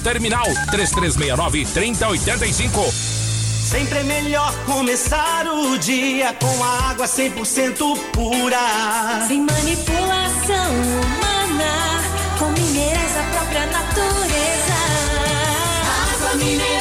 terminal 3369 3085. Sempre é melhor começar o dia com a água 100% pura. Sem manipulação humana, com minerais da própria natureza. Água mineral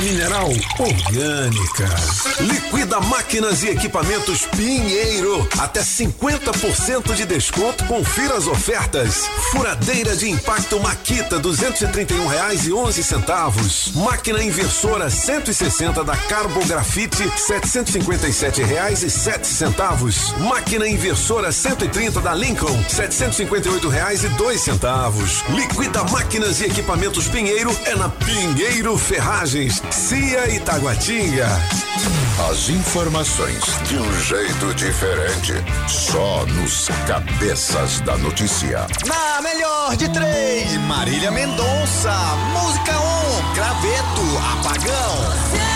água mineral orgânica. Liquida máquinas e equipamentos Pinheiro. Até 50% de desconto. Confira as ofertas. Furadeira de impacto Maquita, 231 reais e 11 centavos. Máquina inversora 160 da Carbografite, 757 reais e 7 centavos. Máquina inversora 130 da Lincoln, 758 reais e 2 centavos. Liquida máquinas e equipamentos Pinheiro é na Pinheiro Ferragens, Cia e Taguatinga. As informações de um jeito diferente, só nos cabeças da notícia. Na melhor de três, Marília Mendonça. Música 1, um, Graveto, Apagão.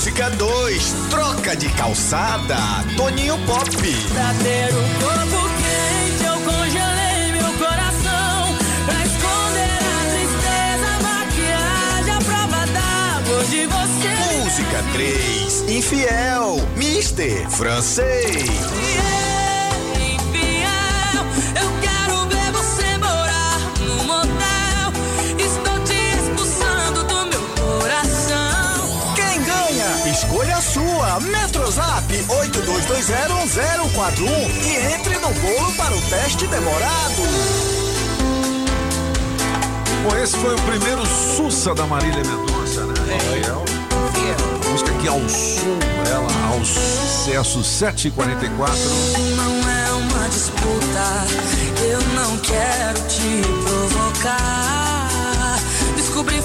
Música 2, Troca de Calçada, Toninho Pop. Pra ter o corpo quente, eu congelei meu coração. Pra esconder a tristeza, maquiagem, a prova d'água de você. Música 3, Infiel, Mister Francês. Infiel, a sua. Metrozap 82201041 e entre no bolo para o teste demorado. Bom, esse foi o primeiro Sussa da Marília Mendonça, né? Fiel. Música aqui ao som, ela ao sucesso 744. Não é uma disputa, eu não quero te provocar.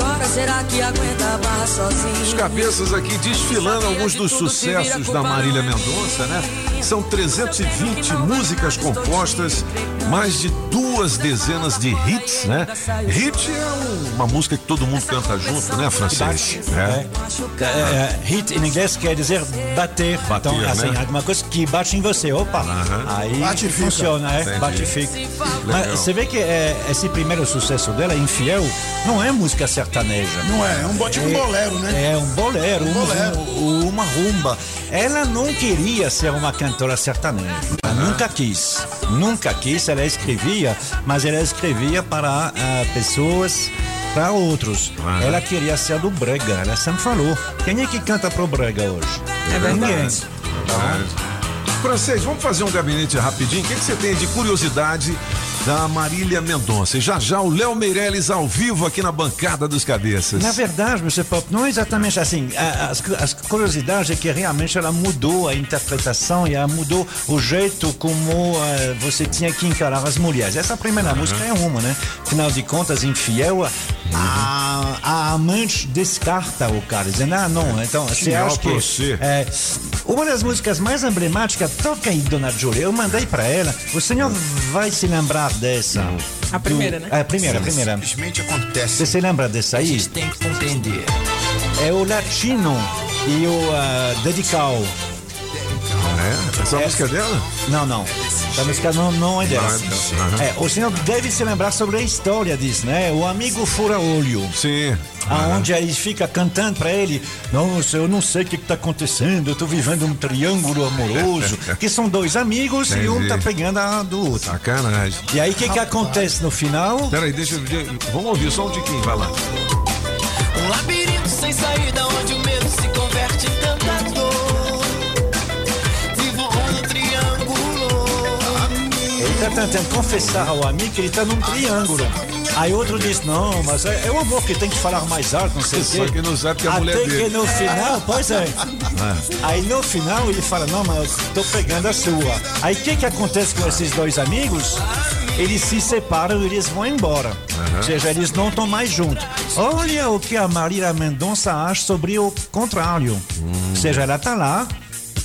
Agora será que aguenta a barra sozinho? Os cabeças aqui desfilando alguns dos sucessos da Marília Mendonça, né? São 320 músicas compostas, mais de duas dezenas de hits, né? Hit é um- uma música que todo mundo canta junto, né, francês? É. É, é, hit em inglês quer dizer bater. Bater, então, assim, né? alguma coisa que bate em você. Opa, aí Bate fica. funciona, é, Entendi. bate e fica. Mas você vê que é, esse primeiro sucesso dela, Infiel, não é música sertaneja. Não é, é um tipo um bolero, né? É um bolero, um- bolero. um- uma rumba. Ela não queria ser uma cantora sertaneja. Ela Nunca quis. Nunca quis. Ela escrevia, mas ela escrevia para ah, pessoas, para outros. Ela queria ser do Brega. Ela sempre falou. Quem é que canta pro Brega hoje? É verdade. Ninguém. Verdade. Francês, vamos fazer um gabinete rapidinho. O que, que você tem de curiosidade da Marília Mendonça? E já já o Léo Meirelles ao vivo aqui na bancada dos cabeças. Na verdade, Mr. Pop, não é exatamente assim. A- As, as curiosidades é que realmente ela mudou a interpretação e ela mudou o jeito como eh, você tinha que encarar as mulheres. Essa primeira música é uma, né? Afinal de contas, infiel, a, a amante descarta o cara, dizendo, ah, não. Então, você acha que. você. é, uma das músicas mais emblemáticas, toca aí, Dona Júlia. Eu mandei pra ela. O senhor vai se lembrar dessa. A primeira, Do- né? É, a primeira, a primeira. Simplesmente acontece. Você se lembra dessa aí? tem que compreender. É o Latino e o ah, Dedical. É? Essa música é dela? Não, não. Essa música não, não é dela. Ah, aham. É, o senhor deve se lembrar sobre a história disso, né? O amigo fura-olho. Sim. Aonde ele fica cantando pra ele, nossa, eu não sei o que, que tá acontecendo, eu tô vivendo um triângulo amoroso, <laughs> que são dois amigos e um Entendi. tá pegando a do outro. Sacanagem. E aí o que que acontece no final? Peraí, deixa eu. Vamos ouvir só um tiquinho, vai lá. Um labirinto tentando confessar ao amigo que ele tá num triângulo. Aí outro diz, não, mas é, é o amor que tem que falar mais alto, não sei o quê. Só que não sabe que é a Até mulher que dele. no final, pois é. Ah. Aí no final ele fala, não, mas eu tô pegando a sua. Aí o que que acontece com esses dois amigos? Eles se separam e eles vão embora. Ou seja, eles não estão mais juntos. Olha o que a Marília Mendonça acha sobre o contrário. Ou seja, ela tá lá,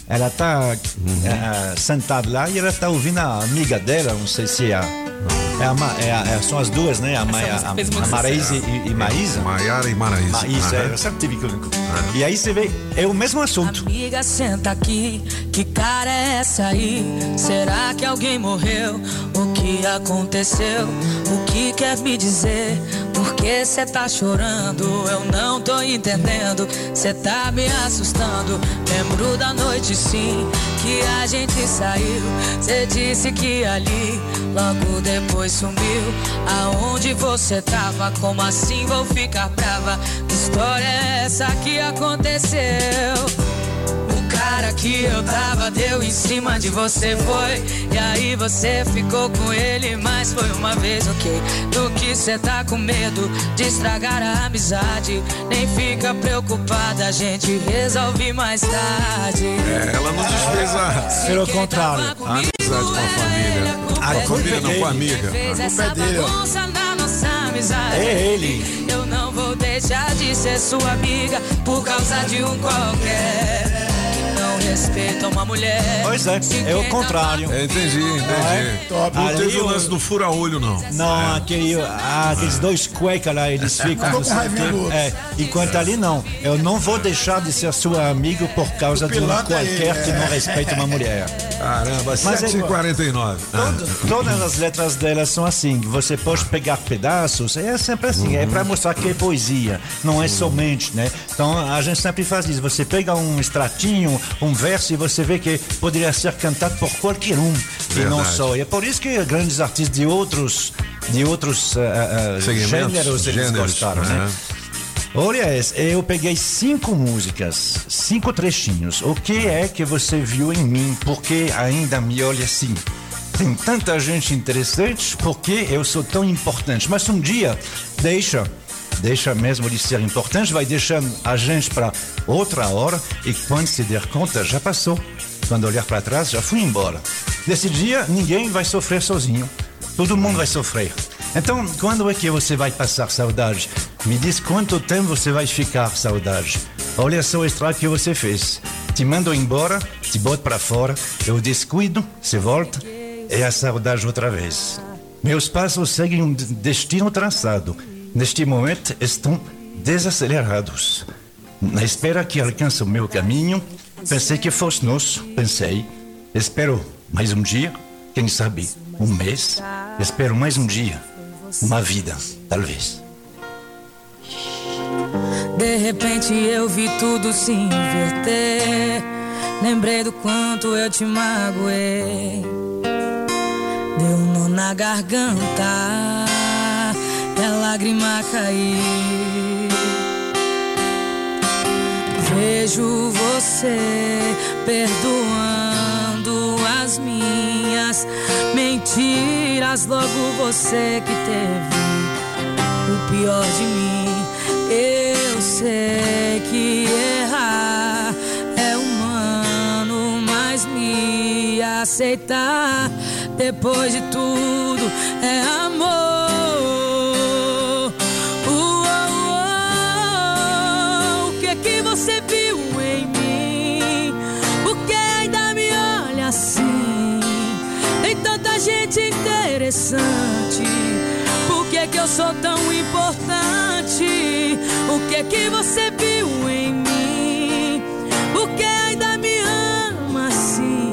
ela tá eh, sentada lá e ela tá ouvindo a amiga dela, não sei se é a. É a, é a- é- são as duas, né? A, a, a, muito Maraísa e, e Maísa. Maiara e Maraísa. Ma- Isso, Aham. é, eu sempre tive que- E aí você vê, é o mesmo assunto. Amiga, senta aqui. Que cara é essa aí? Será que alguém morreu? O que aconteceu? O que quer me dizer? Por que cê tá chorando? Eu não tô entendendo. Cê tá me assustando. Lembro da noite sim que a gente saiu. Cê disse que ali logo depois sumiu. Aonde você tava? Como assim vou ficar brava? Que história é essa que aconteceu? Cara que eu tava deu em cima de você foi E aí você ficou com ele, mas foi uma vez ok Do que cê tá com medo de estragar a amizade Nem fica preocupada, a gente resolve mais tarde É, ela não desfez a. Pelo contrário. A amizade com a família. A família não, com a amiga. Fez A essa é dele. ó. bagunça na nossa amizade É ele. Eu não vou deixar de ser sua amiga Por causa de um qualquer Não respeita uma mulher Pois é, é o contrário. É, entendi, entendi. É? Não Ali teve o lance do fura-olho, não. Não, aquele, ah, aqueles dois cuecas lá, eles <laughs> ficam. Não com sei o raivinha quê. do outro. É, enquanto ali não. Eu não vou deixar de ser sua amigo por causa de um é qualquer ele, que é. não respeita uma mulher. Caramba, é 7h49. Todo- todas as letras dela são assim. Você pode pegar pedaços, é sempre assim. É para mostrar que é poesia, não é somente, né? Então a gente sempre faz isso. Você pega um extratinho, um verso e você vê que poderia ser cantado por qualquer um e não Verdade. só. E é por isso que grandes artistas de outros, de outros ah, Segmentos, gêneros eles gêneros, gostaram, né? Olha, eu peguei cinco músicas, cinco trechinhos. O que é que você viu em mim? Por que ainda me olha assim? Tem tanta gente interessante, por que eu sou tão importante? Mas um dia, deixa, deixa mesmo de ser importante, vai deixando a gente para outra hora e quando se der conta, já passou. Quando olhar para trás, já fui embora. Nesse dia, ninguém vai sofrer sozinho. Todo mundo vai sofrer. Então, quando é que você vai passar saudade? Me diz quanto tempo você vai ficar saudade. Olha só o estrago que você fez. Te mando embora, te boto para fora, eu descuido, você volta, é a saudade outra vez. Meus passos seguem um destino traçado. Neste momento estão desacelerados. Na espera que alcance o meu caminho, pensei que fosse nosso, pensei. Espero mais um dia, quem sabe um mês. Espero mais um dia, uma vida, talvez. De repente eu vi tudo se inverter. Lembrei do quanto eu te magoei. Deu um nó na garganta, a lágrima cair. Vejo você perdoando as minhas mentiras. Logo você que teve o pior de mim. Eu sei que errar é humano, mas me aceitar depois de tudo é amor. Interessante. Por que que eu sou tão importante? O que que você viu em mim? O que ainda me ama assim?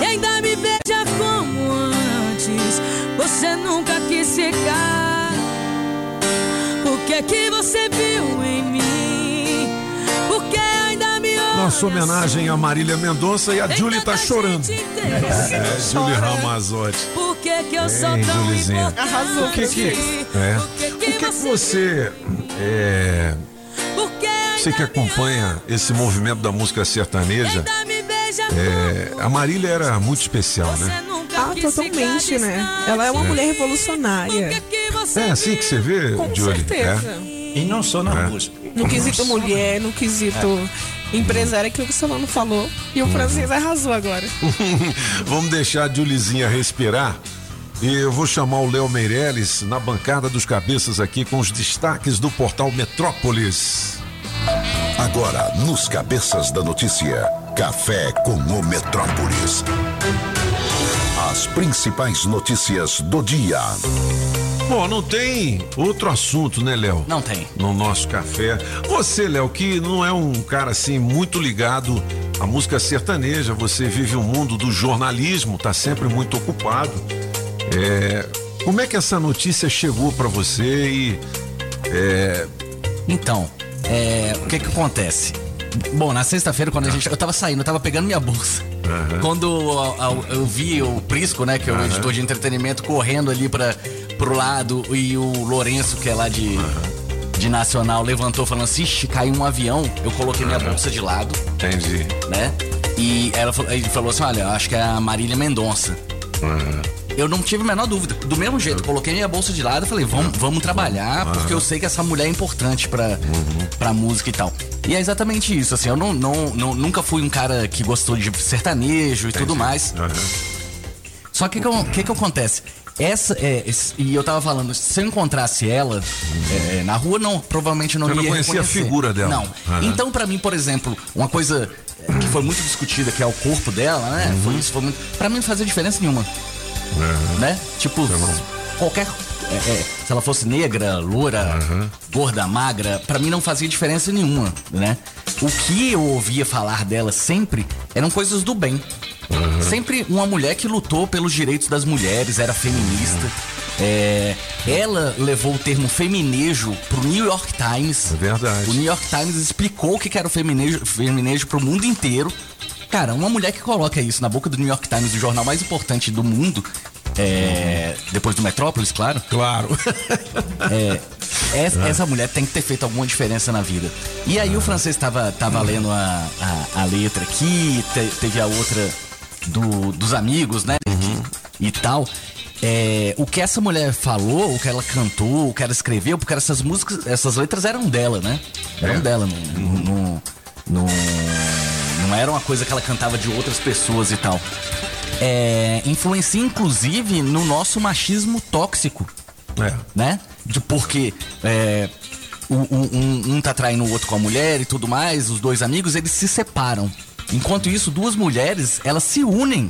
E ainda me beija como antes? Você nunca quis ficar. O que que você viu em mim? Nossa homenagem a Marília Mendonça e a Julie tá chorando. É, Julie Ramazotti. Por que que eu sou tão importante? O que que, é, o que que você é, você que acompanha esse movimento da música sertaneja, é, a Marília era muito especial, né? Ah, totalmente, né? Ela é uma É. mulher revolucionária. É assim que você vê, Com Julie? certeza. É? E não só na É. música. No quesito mulher, no quesito empresária, que o Solano falou. E o francês arrasou agora. <laughs> Vamos deixar a Julizinha respirar. E eu vou chamar o Léo Meirelles na bancada dos cabeças aqui com os destaques do portal Metrópolis. Agora, nos Cabeças da Notícia, Café com o Metrópolis. As principais notícias do dia. Bom, não tem outro assunto, né, Léo? Não tem. No nosso café. Você, Léo, que não é um cara assim muito ligado à música sertaneja, você vive o mundo do jornalismo, tá sempre muito ocupado. É, como é que essa notícia chegou pra você e é, Então, é, o que que acontece? Bom, na sexta-feira, quando a gente. Eu tava saindo, eu tava pegando minha bolsa. Quando a- a- eu vi o Prisco, né, que é o Aham. editor de entretenimento, correndo ali pra, pro lado, e o Lourenço, que é lá de, de Nacional, levantou falando assim: "Ixi, caiu um avião. Eu coloquei minha bolsa de lado. Entendi. Né? E ela, falou- ele falou assim: olha, eu acho que é a Marília Mendonça. Eu não tive a menor dúvida. Do mesmo jeito, coloquei minha bolsa de lado e falei, vamos, vamos trabalhar, porque eu sei que essa mulher é importante pra, pra música e tal. E é exatamente isso, assim, eu não, não, não- nunca fui um cara que gostou de sertanejo e tudo mais. Só que o que, que, que acontece? Essa, é, e eu tava falando, se eu encontrasse ela é, na rua, não, provavelmente eu não Você ia não conhecia a reconhecer. figura dela? Não. Aham. Então, pra mim, por exemplo, uma coisa é, que foi muito discutida, que é o corpo dela, né? Uhum. Foi isso, foi muito. Pra mim não fazia diferença nenhuma. Né? Tipo, qualquer. é, é, se ela fosse negra, loura, gorda, magra, pra mim não fazia diferença nenhuma, né? O que eu ouvia falar dela sempre eram coisas do bem. Sempre uma mulher que lutou pelos direitos das mulheres, era feminista. É, ela levou o termo feminejo pro New York Times. É verdade. O New York Times explicou o que era o feminejo, feminejo pro mundo inteiro. Cara, uma mulher que coloca isso na boca do New York Times, o jornal mais importante do mundo, é, depois do Metrópolis, claro. Claro. <laughs> É, essa, essa mulher tem que ter feito alguma diferença na vida. E aí o francês tava, tava lendo a, a, a letra aqui, te- teve a outra do- dos amigos, né? E tal. É, o que essa mulher falou, o que ela cantou, o que ela escreveu, porque essas músicas, essas letras eram dela, né? Eram dela, não, não, não, não era uma coisa que ela cantava de outras pessoas e tal. é, influencia inclusive no nosso machismo tóxico. É. Né? De porque é, o- um, um tá traindo o outro com a mulher e tudo mais, os dois amigos, eles se separam. Enquanto isso, duas mulheres, elas se unem.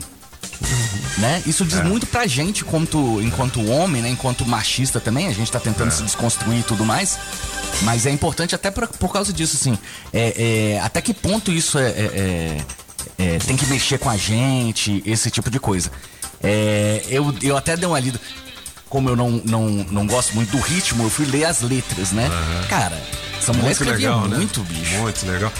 Né? Isso diz muito pra gente enquanto, enquanto homem, né? enquanto machista também, a gente tá tentando se desconstruir e tudo mais. Mas é importante até por, por causa disso, assim. é- é, até que ponto isso é, é- é- é, tem que mexer com a gente, esse tipo de coisa. É, eu, eu até dei uma lida. Como eu não, não, não gosto muito do ritmo, eu fui ler as letras, né? Cara, essa mulher escrevia legal, né? muito, bicho. Muito legal.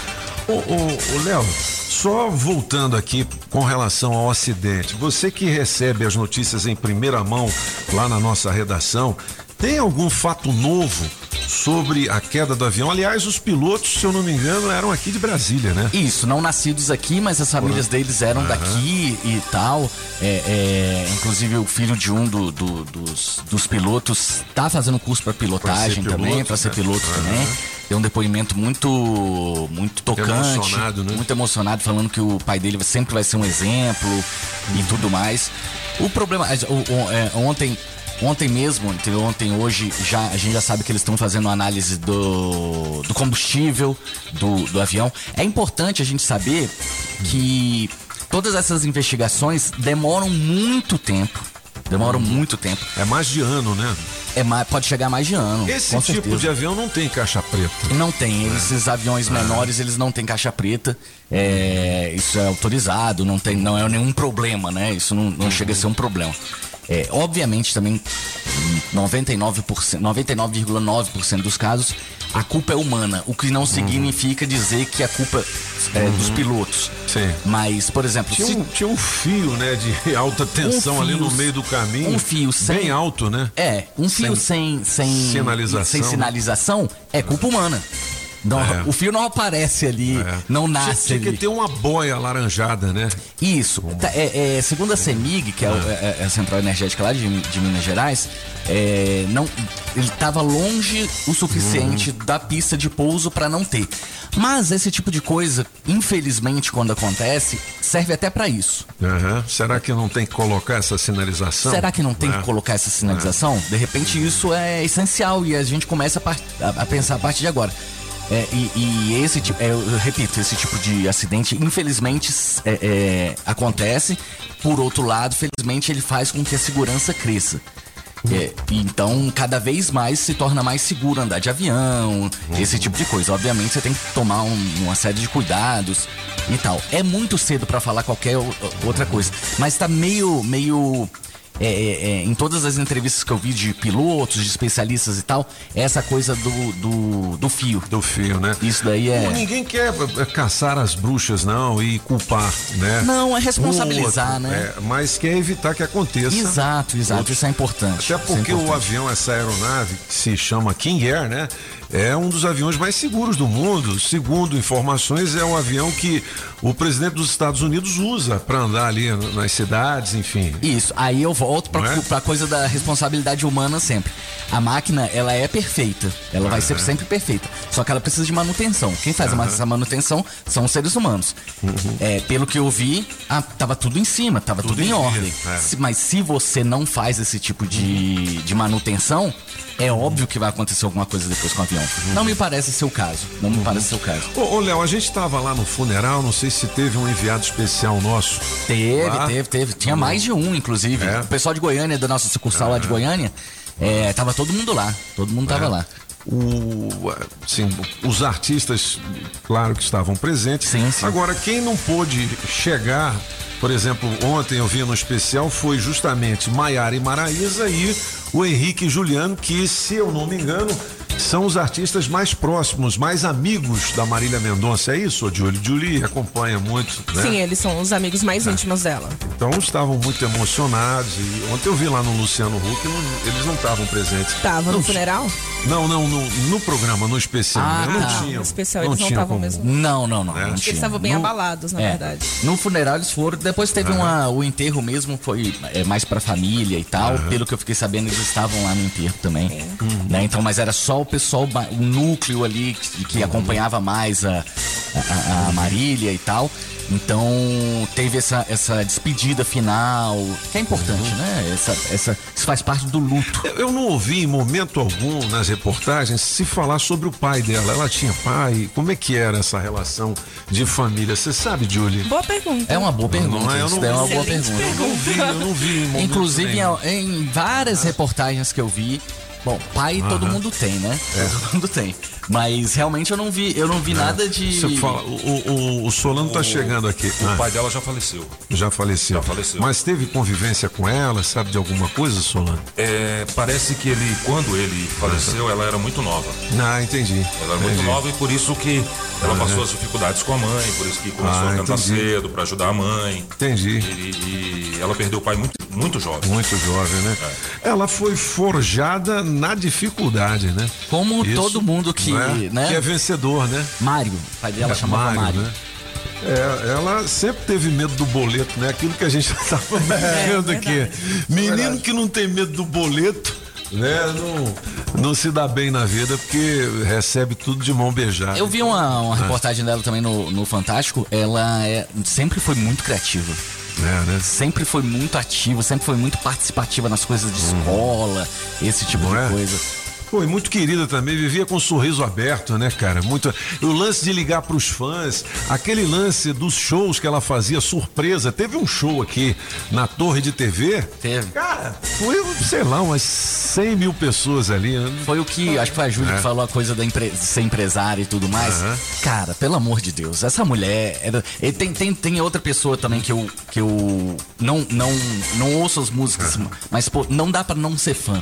Ô, Léo, só voltando aqui com relação ao acidente, você que recebe as notícias em primeira mão lá na nossa redação, tem algum fato novo sobre a queda do avião? Aliás, os pilotos, se eu não me engano, eram aqui de Brasília, né? Isso, não nascidos aqui, mas as famílias deles eram daqui e tal. É, é, inclusive o filho de um do- do- dos, dos pilotos tá fazendo curso para pilotagem Pra ser também, piloto, para ser né? piloto Aham. também. Deu um depoimento muito muito tocante, Emocionado, né? muito emocionado, falando que o pai dele sempre vai ser um exemplo e tudo mais. O problema, o- o- é, ontem Ontem mesmo, entre ontem e hoje, já, a gente já sabe que eles estão fazendo análise do, do combustível do, do avião. É importante a gente saber que todas essas investigações demoram muito tempo. Demoram muito tempo. É mais de ano, né? É mais, pode chegar a mais de ano. Esse tipo certeza. de avião não tem caixa preta. Não tem, É. esses aviões menores eles não têm caixa preta, é, isso é autorizado, não tem, não é nenhum problema, né? Isso não, não chega a ser um problema. É, obviamente também 99%, 99,9% dos casos a culpa é humana, o que não significa dizer que a culpa é dos pilotos. Sim. Mas, por exemplo, Tinha se um, tinha um fio, né, de <laughs> alta tensão Um ali fio- no meio do caminho. um fio sem- Bem alto, né? É, um fio sem, sem, Sinalização. sem sinalização é culpa humana. Não, É. O fio não aparece ali, não nasce Tinha, tinha que ter uma boia alaranjada, né? Isso. Tá, é, é, segundo a CEMIG, que é, o- é- é a Central Energética lá de, de Minas Gerais, é, não, ele estava longe o suficiente Uhum. da pista de pouso para não ter. Mas esse tipo de coisa, infelizmente, quando acontece, serve até para isso. Aham. Será que não tem que colocar essa sinalização? Será que não tem É. que colocar essa sinalização? De repente isso é essencial e a gente começa a, a- a pensar a partir de agora. É, e, e esse tipo, é, eu repito, esse tipo de acidente, infelizmente, é, é, acontece. Por outro lado, felizmente, ele faz com que a segurança cresça. É, então, cada vez mais se torna mais seguro andar de avião, esse tipo de coisa. Obviamente, você tem que tomar um- uma série de cuidados e tal. É muito cedo para falar qualquer outra coisa, mas tá meio, meio é, é, é, em todas as entrevistas que eu vi de pilotos, de especialistas e tal, é essa coisa do, do, do fio. Do fio, né? Isso daí é. Ninguém quer é, caçar as bruxas, não, e culpar, né? Não, é responsabilizar, O outro, né? é, mas quer evitar que aconteça. Exato, exato. Isso é importante. Até é porque o importante. avião, essa aeronave, que se chama King Air, né? É um dos aviões mais seguros do mundo. Segundo informações, é um avião que o presidente dos Estados Unidos usa para andar ali nas cidades, enfim. Isso, aí eu volto Não é? pra coisa da responsabilidade humana sempre. A máquina, ela é perfeita. Ela vai ser Aham. sempre perfeita. Só que ela precisa de manutenção. Quem faz Aham. essa manutenção são os seres humanos. Uhum. É, pelo que eu vi, ah, tava tudo em cima, tava tudo, em em dia, ordem. é. Se- mas se você não faz esse tipo de, de manutenção, é óbvio que vai acontecer alguma coisa depois com o avião. Não me parece ser o caso. Não me parece ser o caso. Ô, ô, Léo, a gente estava lá no funeral, não sei se teve um enviado especial nosso. Teve, Lá? teve, teve. Tinha mais de um, inclusive. É. O pessoal de Goiânia, da nossa sucursal lá de Goiânia, é, tava todo mundo lá. Todo mundo tava É. lá. O, assim, os artistas, claro que estavam presentes. Agora, quem não pôde chegar, por exemplo, ontem eu vi no especial, foi justamente Maiara e Maraísa e o Henrique e Juliano, que, se eu não me engano, são os artistas mais próximos, mais amigos da Marília Mendonça. É isso, Julie? Julie acompanha muito, né? Sim, eles são os amigos mais íntimos dela. Então estavam muito emocionados. E ontem eu vi lá no Luciano Huck, não- eles não estavam presentes. Tava Não no funeral? não, não, no, no programa, no especial. Ah, né? não tá. tinha. No especial eles não estavam mesmo. Não, não, não. não Eles estavam bem No- abalados, na é, verdade. No funeral eles foram, depois teve uma, o enterro mesmo, foi é, mais pra família e tal. Pelo que eu fiquei sabendo, eles estavam lá no enterro também. É. Né? Então, mas era só o pessoal, o núcleo ali que, que acompanhava mais a, a, a Marília e tal. Então teve essa, essa despedida final, que é importante, né? Essa, essa, isso faz parte do luto. Eu- Eu não ouvi em momento algum nas reportagens se falar sobre o pai dela. Ela tinha pai? Como é que era essa relação de família? Você sabe, Julie? Boa pergunta. É uma boa pergunta. Não é? Eu isso não- é uma boa pergunta. Eu não vi, eu não vi em momento Inclusive, em, em várias reportagens que eu vi, bom, pai todo mundo tem, né? Todo mundo tem. Mas realmente eu não vi, eu não vi nada de. Você fala, o, o, o Solano tá chegando aqui. O Ah, pai dela já faleceu. já faleceu. Já faleceu. Mas teve convivência com ela, sabe de alguma coisa, Solano? É, parece que ele, quando ele faleceu, ela era muito nova. Ah, entendi. Ela era muito Entendi. nova e por isso que ela passou as dificuldades com a mãe, por isso que começou Ah, a cantar entendi. cedo para ajudar a mãe. Entendi. E, e ela perdeu o pai muito, muito jovem. Muito jovem, né? Ela foi forjada na dificuldade, né? Como Isso, todo mundo que, né? né? Que é vencedor, né? Mário, o pai dela É, chamava Mário. né? É, ela sempre teve medo do boleto, né? Aquilo que a gente <laughs> estava É, vendo aqui. Menino que não tem medo do boleto, né? Não, não se dá bem na vida porque recebe tudo de mão beijada. Eu vi uma, uma Ah. reportagem dela também no, no Fantástico. Ela é, sempre foi muito criativa. É, né? Sempre foi muito ativa, sempre foi muito participativa nas coisas de escola, esse tipo Não de é? coisa. E muito querida também, vivia com um sorriso aberto, né, cara? Muito. O lance de ligar pros fãs, aquele lance dos shows que ela fazia surpresa. Teve um show aqui na Torre de TV. Teve. Cara, foi, sei lá, umas 100 mil pessoas ali. né? Foi o que, acho que foi a Júlia É. que falou a coisa da empre- ser empresária e tudo mais. Aham. Cara, pelo amor de Deus, essa mulher. Era, tem, tem, tem outra pessoa também que eu, que eu não, não, não ouço as músicas, mas pô, não dá pra não ser fã.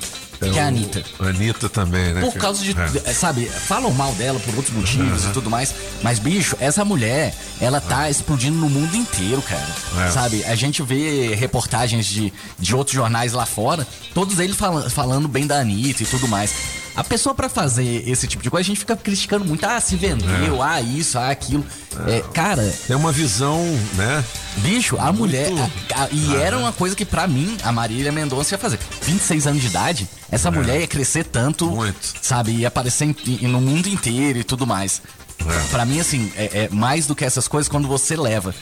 Que é a Anitta. A Anitta também, né? Por causa de, É. sabe, falam mal dela por outros motivos e tudo mais. Mas, bicho, essa mulher, ela tá explodindo no mundo inteiro, cara. É. Sabe? A gente vê reportagens de, de outros jornais lá fora, todos eles fala- falando bem da Anitta e tudo mais. A pessoa pra fazer esse tipo de coisa, a gente fica criticando muito. Ah, se vendeu, ah, isso, ah, aquilo. É, cara. É uma visão, né? Bicho, a mulher. a- a- e Aham. era uma coisa que pra mim, a Marília Mendonça ia fazer. 26 anos de idade, essa É. mulher ia crescer tanto, sabe? Ia aparecer em- em- no mundo inteiro e tudo mais. É. Pra mim, assim, é, é mais do que essas coisas quando você leva.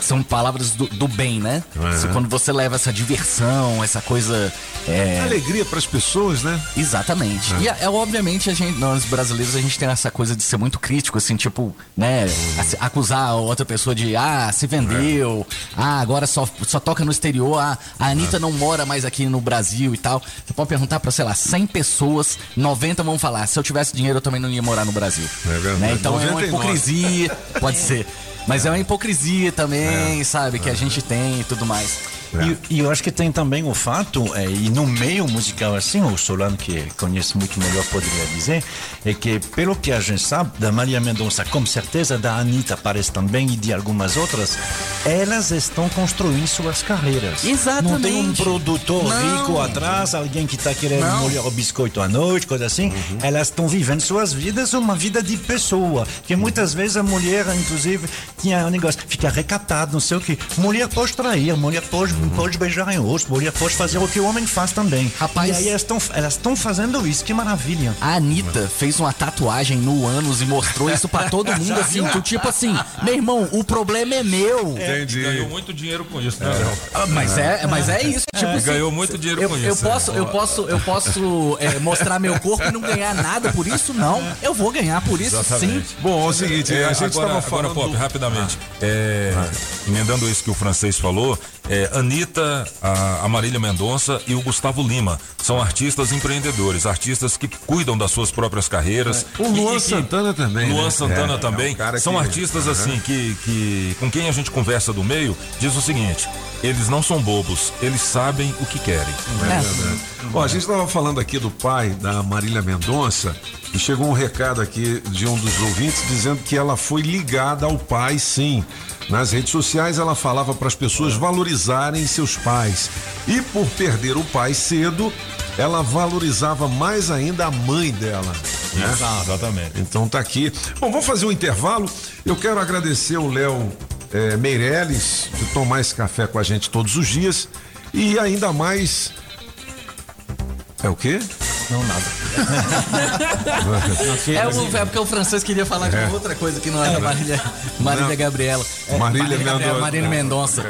São palavras do, do bem, né? É. Se- Quando você leva essa diversão, essa coisa. É... Alegria pras pessoas, né? Exatamente. É. E é, obviamente a gente, nós brasileiros, a gente tem essa coisa de ser muito crítico, assim, tipo, né, ac- acusar outra pessoa de, ah, se vendeu, ah, agora só, só toca no exterior, ah, a Anitta não mora mais aqui no Brasil e tal. Você pode perguntar pra, sei lá, 100 pessoas, 90 vão falar, se eu tivesse dinheiro eu também não ia morar no Brasil. É verdade. Né? Então é uma 99. hipocrisia, <laughs> pode ser. Mas é uma hipocrisia também, sabe, que a gente tem e tudo mais. E, e eu acho que tem também o fato, é, e no meio musical assim, o Solano que conhece muito melhor poderia dizer, é que pelo que a gente sabe, da Maria Mendonça, com certeza da Anitta parece também e de algumas outras, elas estão construindo suas carreiras. Exatamente. Não tem um produtor Não. rico atrás, alguém que está querendo Não. molhar o biscoito à noite, coisa assim. Elas estão vivendo suas vidas uma vida de pessoa. Que muitas vezes a mulher, inclusive, tinha um negócio, fica recatada, não sei o que. Mulher pode trair, mulher pode, pode beijar em rosto, mulher pode fazer o que o homem faz também. Rapaz- E aí elas estão elas estão fazendo isso, que maravilha. A Anitta fez uma tatuagem no ânus e mostrou isso pra todo <laughs> mundo, assim, tipo assim, meu irmão, o problema é meu. Entendi. Ganhou muito dinheiro com isso, né? Ah, Mas é, mas é isso, tipo É. assim, Ganhou muito dinheiro eu, com eu isso, Posso, é. eu posso, eu posso é, mostrar meu corpo e não ganhar nada por isso, não. Eu vou ganhar por isso, sim. Bom, é o seguinte, É, a gente agora, tava agora, falando. Pop, do- rapidamente. É, Emendando isso que o francês falou, é, Anitta, a, a Marília Mendonça e o Gustavo Lima são artistas empreendedores, artistas que cuidam das suas próprias carreiras. O Luan E- e que- Santana também, Luan né? Santana É, é também. um cara são que- artistas assim que, que com quem a gente conversa do meio diz o seguinte: eles não são bobos, eles sabem o que querem. É verdade. Bom, a gente estava falando aqui do pai da Marília Mendonça e chegou um recado aqui de um dos ouvintes dizendo que ela foi ligada ao pai, sim. Nas redes sociais ela falava para as pessoas valorizarem seus pais. E por perder o pai cedo, ela valorizava mais ainda a mãe dela. né? Exatamente. Então tá aqui. Bom, vamos fazer um intervalo. Eu quero agradecer o Léo eh, Meirelles de tomar esse café com a gente todos os dias. E ainda mais. É o quê? Não, nada. <laughs> É, o- é porque o francês queria falar É. de outra coisa que não era Marília, Marília Não. Gabriela. Marília Gabriela, Mendonça. Marília Mendonça.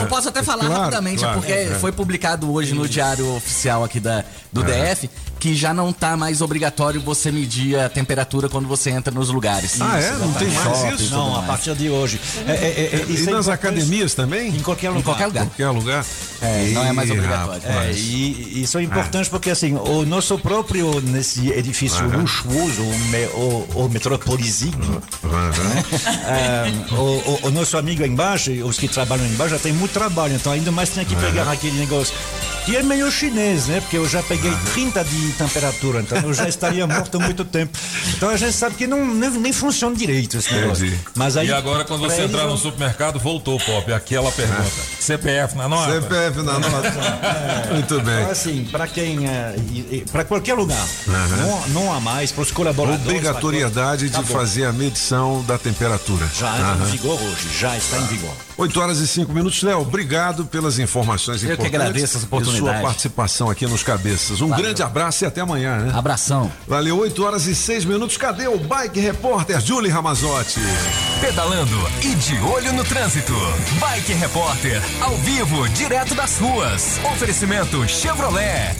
Eu posso até falar Claro, rapidamente, claro. é porque É. foi publicado hoje no Diário Oficial aqui da, do É. DF que já não tá mais obrigatório você medir a temperatura quando você entra nos lugares. Ah, é? Não tem mais Shopping isso? e Não, a mais. partir de hoje. É, é, é, é, E isso é nas academias também? Em qualquer lugar. Em qualquer lugar. Qualquer lugar? É, não é mais obrigatório. É, e isso é importante porque assim, o nosso próprio nesse edifício luxuoso, o, me, o, o Metropolizinho, Aham. é, o, o- o nosso amigo aí embaixo, os que trabalham embaixo já tem muito trabalho, então ainda mais tem que pegar aquele negócio. Que é meio chinês, né? Porque eu já peguei 30 de temperatura, então eu já estaria morto há muito tempo. Então a gente sabe que não, nem, nem funciona direito esse negócio. Entendi. Mas aí, e agora, quando você eles entrar no supermercado, voltou, Pop. Aquela pergunta. CPF na nota? CPF na nota. <laughs> Muito bem. Então, assim, para quem. para qualquer lugar. Aham. Não, não há mais, para os colaboradores. Obrigatoriedade de fazer a medição da temperatura. Já está Aham. em vigor hoje, já está em vigor. 8 horas e 5 minutos, Léo. Obrigado pelas informações Eu que importantes. agradeço essa oportunidade. E sua participação aqui nos Cabeças. Um Valeu. grande abraço e até amanhã, né? Abração. Valeu, 8 horas e 6 minutos. Cadê o Bike Repórter Julie Ramazotti? Pedalando e de olho no trânsito. Bike Repórter, ao vivo, direto das ruas. Oferecimento Chevrolet.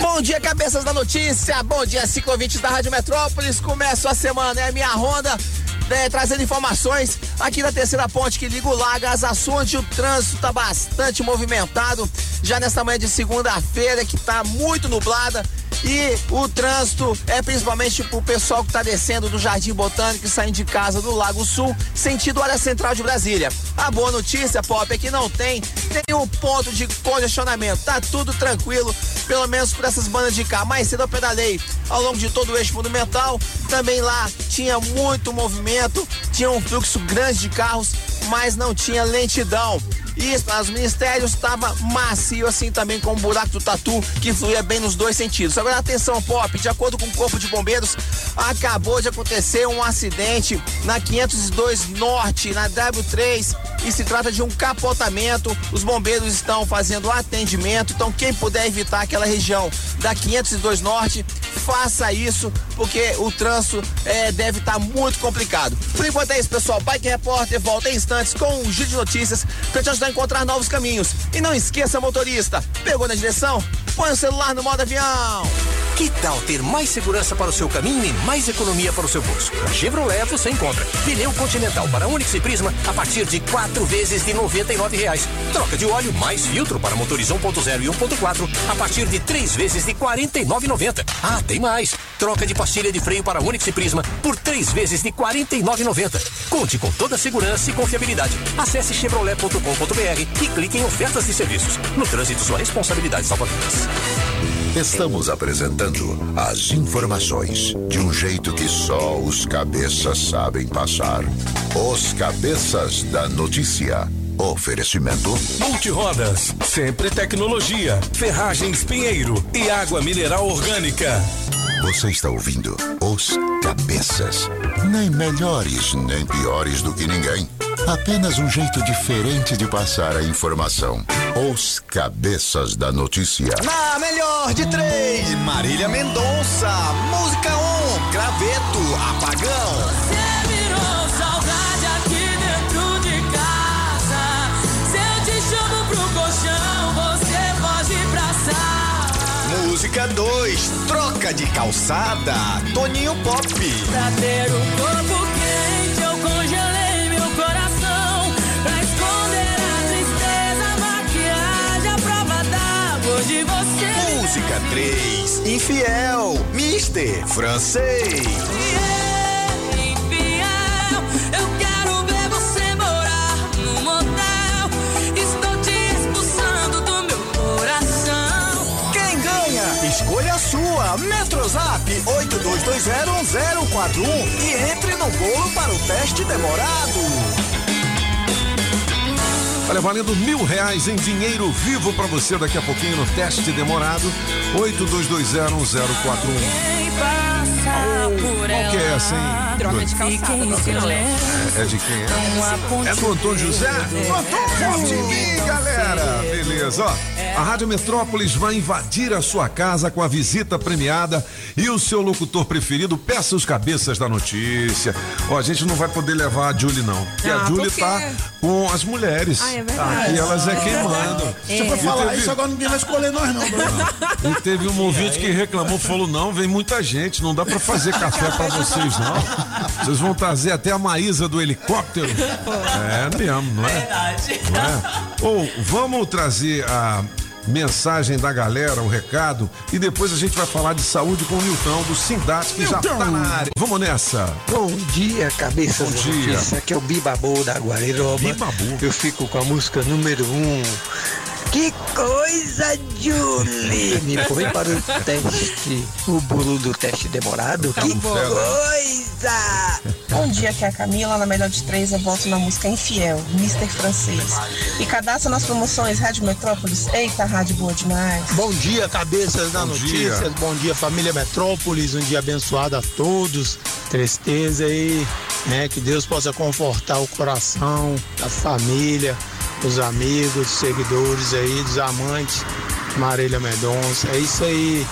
Bom dia, cabeças da notícia. Bom dia, ciclovintes da Rádio Metrópolis. Começo a semana, é a minha ronda. Trazendo informações aqui da terceira ponte que liga o Lagas, onde o trânsito está bastante movimentado. Já nesta manhã de segunda-feira, que está muito nublada. E o trânsito é principalmente pro pessoal que está descendo do Jardim Botânico e saindo de casa do Lago Sul, sentido área central de Brasília. A boa notícia, Pop, é que não tem nenhum ponto de congestionamento. Tá tudo tranquilo, pelo menos por essas bandas de cá. Mais cedo eu pedalei ao longo de todo o eixo monumental. Também lá tinha muito movimento, tinha um fluxo grande de carros, mas não tinha lentidão. Para os ministérios estava macio assim também com o buraco do tatu que fluía bem nos dois sentidos. Agora atenção, Pop, de acordo com o Corpo de Bombeiros, acabou de acontecer um acidente na 502 Norte, na W3, e se trata de um capotamento. Os bombeiros estão fazendo atendimento, então quem puder evitar aquela região da 502 Norte, faça isso, porque o trânsito eh, deve estar muito complicado. Por enquanto é isso, pessoal. Bike Repórter volta em instantes com um giro de notícias para te ajudar a encontrar novos caminhos. E não esqueça, motorista, pegou na direção? Põe o celular no modo avião. Que tal ter mais segurança para o seu caminho e mais economia para o seu bolso? Na Chevrolet você encontra pneu Continental para Onix e Prisma a partir de quatro vezes de 99 reais. Troca de óleo mais filtro para motores 1.0 e 1.4 a partir de três vezes de R$ 49,90. Ah, tem mais! Troca de pastilha de freio para Onix e Prisma por três vezes de R$ 49,90. Conte com toda a segurança e confiabilidade. Acesse chevrolet.com.br e clique em ofertas de serviços. No trânsito, sua responsabilidade salva vidas. Estamos apresentando as informações de um jeito que só os cabeças sabem passar. Os cabeças da notícia. Oferecimento. Multirodas, sempre tecnologia, ferragens Pinheiro e água mineral orgânica. Você está ouvindo Os Cabeças. Nem melhores, nem piores do que ninguém. Apenas um jeito diferente de passar a informação. Os Cabeças da Notícia. Na melhor de três, Marília Mendonça. Música 1, um, Graveto, Apagão. Música 2, Troca de Calçada, Toninho Pop. Pra ter o corpo quente, eu congelei meu coração. Pra esconder a tristeza, maquiagem, a prova d'água de você. Música 3, Infiel, Mister Francês. Infiel, Metrozap 82201041 e entre no bolo para o teste demorado. Olha, valendo mil reais em dinheiro vivo pra você daqui a pouquinho no teste demorado. 82201041. Quem passa por Qual que é essa, hein? Troca de calçada. no final. É, é de quem é? É do Antônio José? Antônio de mim, galera! Beleza, ó. A Rádio Metrópolis vai invadir a sua casa com a visita premiada e o seu locutor preferido peça os cabeças da notícia. Ó, a gente não vai poder levar a Julie, não. Porque a Ah, Julie por quê? tá com as mulheres. Ah, é verdade. Aqui elas é quem É. Se for E falar teve- isso, agora ninguém vai escolher nós, não, Bruno. e teve um ouvinte que reclamou, falou: não, vem muita gente, não dá pra fazer <laughs> café pra vocês, não. Vocês vão trazer até a Maísa do helicóptero. É mesmo, não é? Verdade. Não é? Ou vamos trazer a mensagem da galera, o recado, e depois a gente vai falar de saúde com o Nilton do Sindat, que já tá na área. Vamos nessa. Bom dia, cabeça Bom dia. notícia. Aqui é o Bibabu da Guariroba. Bibabu. Eu fico com a música número um. Que coisa, Julie! Me põe para o teste, o bolo do teste demorado. Que coisa! Bom dia, aqui é a Camila, na melhor de três eu volto na música Infiel, Mr. Francês. E cadastra nas promoções Rádio Metrópolis. Eita, rádio boa demais. Bom dia, cabeças da notícia. dia. Bom dia, família Metrópolis. Um dia abençoado a todos. Tristeza aí, né? Que Deus possa confortar o coração da família, dos amigos, seguidores aí, dos amantes. Marília Mendonça. É isso aí.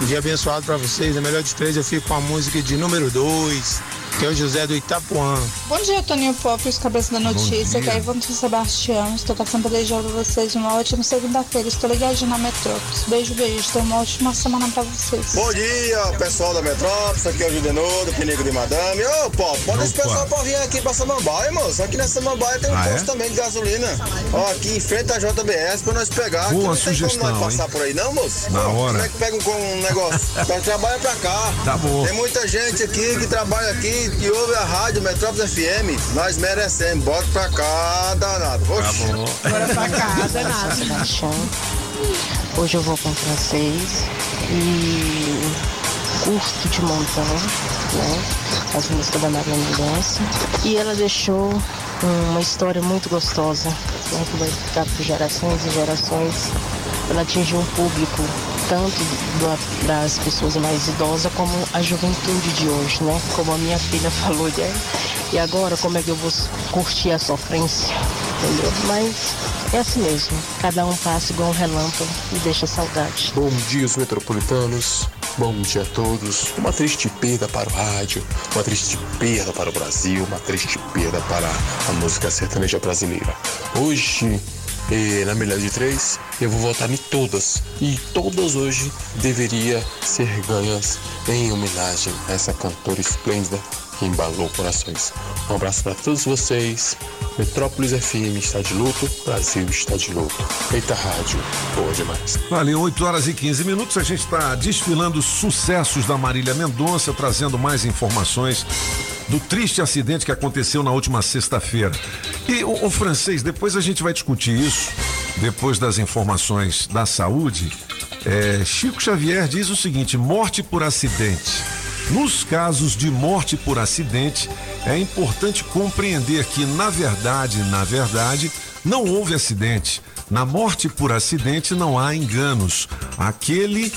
Um dia abençoado pra vocês. Na melhor de três eu fico com a música de número dois, que é o José do Itapuã. Bom dia, Toninho Pop, os cabeças da notícia, que é Ivone Sebastião. Estou passando para desejar pra vocês uma ótima segunda-feira. Estou ligadinha na Metrópolis. Beijo, beijo. Tenha uma ótima semana pra vocês. Bom dia, pessoal da Metrópolis, aqui é o Judenor, do Pinico de Madame. Ô, Pop, esse Opa. pessoal pra vir aqui pra Samambaia, moço. Aqui na Samambaia tem um Ah, é? posto também de gasolina. Ó, aqui em frente à JBS pra nós pegar. Boa não sugestão, tem como nós hein? passar por aí, não, moço? Na hora. Como é que pega um, com um negócio? <laughs> Trabalha pra cá. Tá bom. Tem muita gente aqui que trabalha aqui, que ouve a rádio Metrópolis FM. Nós merecemos. Bota pra cá, danado. Tá. Bora pra cá, danado. Sebastião. Hoje eu vou com francês e curto de montão, né? As músicas da Maria Mendonça. E ela deixou uma história muito gostosa, né? Que vai ficar por gerações e gerações. Ela atingiu um público tanto do- das pessoas mais idosas como a juventude de hoje, né? Como a minha filha <laughs> falou, né? E agora como é que eu vou curtir a sofrência? Entendeu? Mas é assim mesmo. Cada um passa igual um relâmpago e deixa saudade. Bom dia, os metropolitanos. Bom dia a todos. Uma triste perda para o rádio, uma triste perda para o Brasil, uma triste perda para a música sertaneja brasileira. Hoje, eh, na melhor de três, eu vou votar em todas. E todas hoje deveria ser ganhas em homenagem a essa cantora esplêndida que embalou corações. Um abraço para todos vocês. Metrópolis FM está de luto, Brasil está de luto. Eita rádio, boa demais. Valeu, 8 horas e 15 minutos. A gente está desfilando os sucessos da Marília Mendonça, trazendo mais informações do triste acidente que aconteceu na última sexta-feira. E o, o francês, depois a gente vai discutir isso, depois das informações da saúde. É, Chico Xavier diz o seguinte: morte por acidente. Nos casos de morte por acidente, é importante compreender que, na verdade, na verdade, não houve acidente. Na morte por acidente não há enganos. Aquele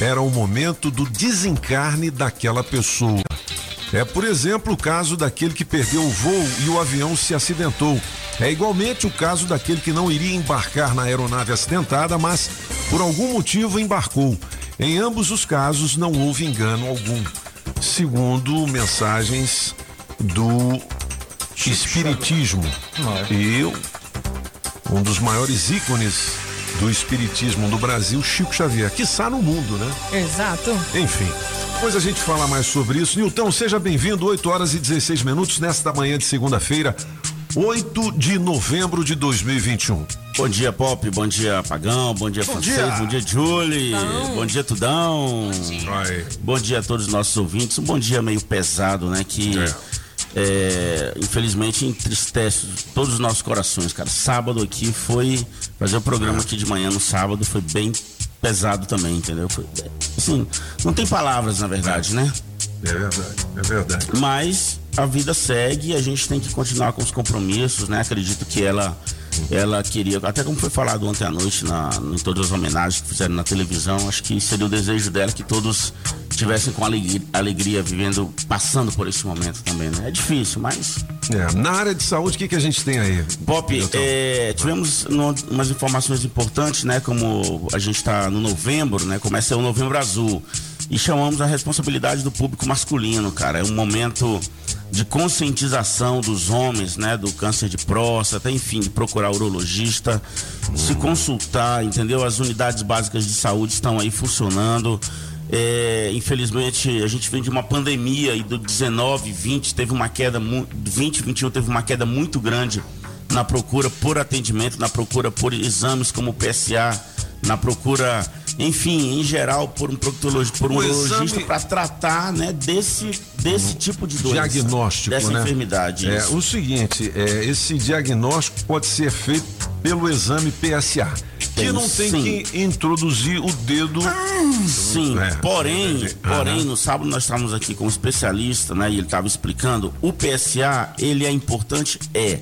era o momento do desencarne daquela pessoa. É, por exemplo, o caso daquele que perdeu o voo e o avião se acidentou. É igualmente o caso daquele que não iria embarcar na aeronave acidentada, mas por algum motivo embarcou. Em ambos os casos não houve engano algum, segundo mensagens do Espiritismo. E um dos maiores ícones do Espiritismo do Brasil, Chico Xavier, que está no mundo, né? Exato. Enfim, depois a gente fala mais sobre isso. Nilton, seja bem-vindo, 8 horas e 16 minutos nesta manhã de segunda-feira, 8 de novembro de 2021. Bom dia, Pop. Bom dia, Pagão. Bom dia, Bom Francês. dia. Bom dia, Julie. Bom dia, Tudão. Bom dia a todos os nossos ouvintes. Um bom dia meio pesado, né? Que é, infelizmente entristece todos os nossos corações, cara. Sábado aqui foi. Fazer o programa aqui de manhã no sábado foi bem pesado também, entendeu? Foi, assim, não tem palavras, na verdade, né? É verdade, é verdade. Mas a vida segue e a gente tem que continuar com os compromissos, né? Acredito que ela ela queria, até como foi falado ontem à noite na, em todas as homenagens que fizeram na televisão, acho que seria o desejo dela que todos estivessem com alegria, alegria, vivendo, passando por esse momento também, né? É difícil, mas. É, na área de saúde, o que, que a gente tem aí? Pop, é, tivemos no, umas informações importantes, né? Como a gente está no novembro, né? Começa o novembro azul. E chamamos a responsabilidade do público masculino, cara. É um momento de conscientização dos homens, né? Do câncer de próstata, enfim, de procurar urologista, se consultar, entendeu? As unidades básicas de saúde estão aí funcionando. É, infelizmente a gente vem de uma pandemia e do 19, 20 teve uma queda, mu- 20, 21 teve uma queda muito grande na procura por atendimento, na procura por exames como o PSA, na procura, enfim, em geral, por um proctologista, por um urologista para tratar, né, desse, desse tipo de doença, diagnóstico, dessa né? enfermidade. É, isso. o seguinte, é, esse diagnóstico pode ser feito pelo exame PSA, que não tem sim. que introduzir o dedo. Sim, É. porém, Aham. porém, no sábado nós estávamos aqui com um especialista, né? E ele estava explicando, o PSA, ele é importante, é.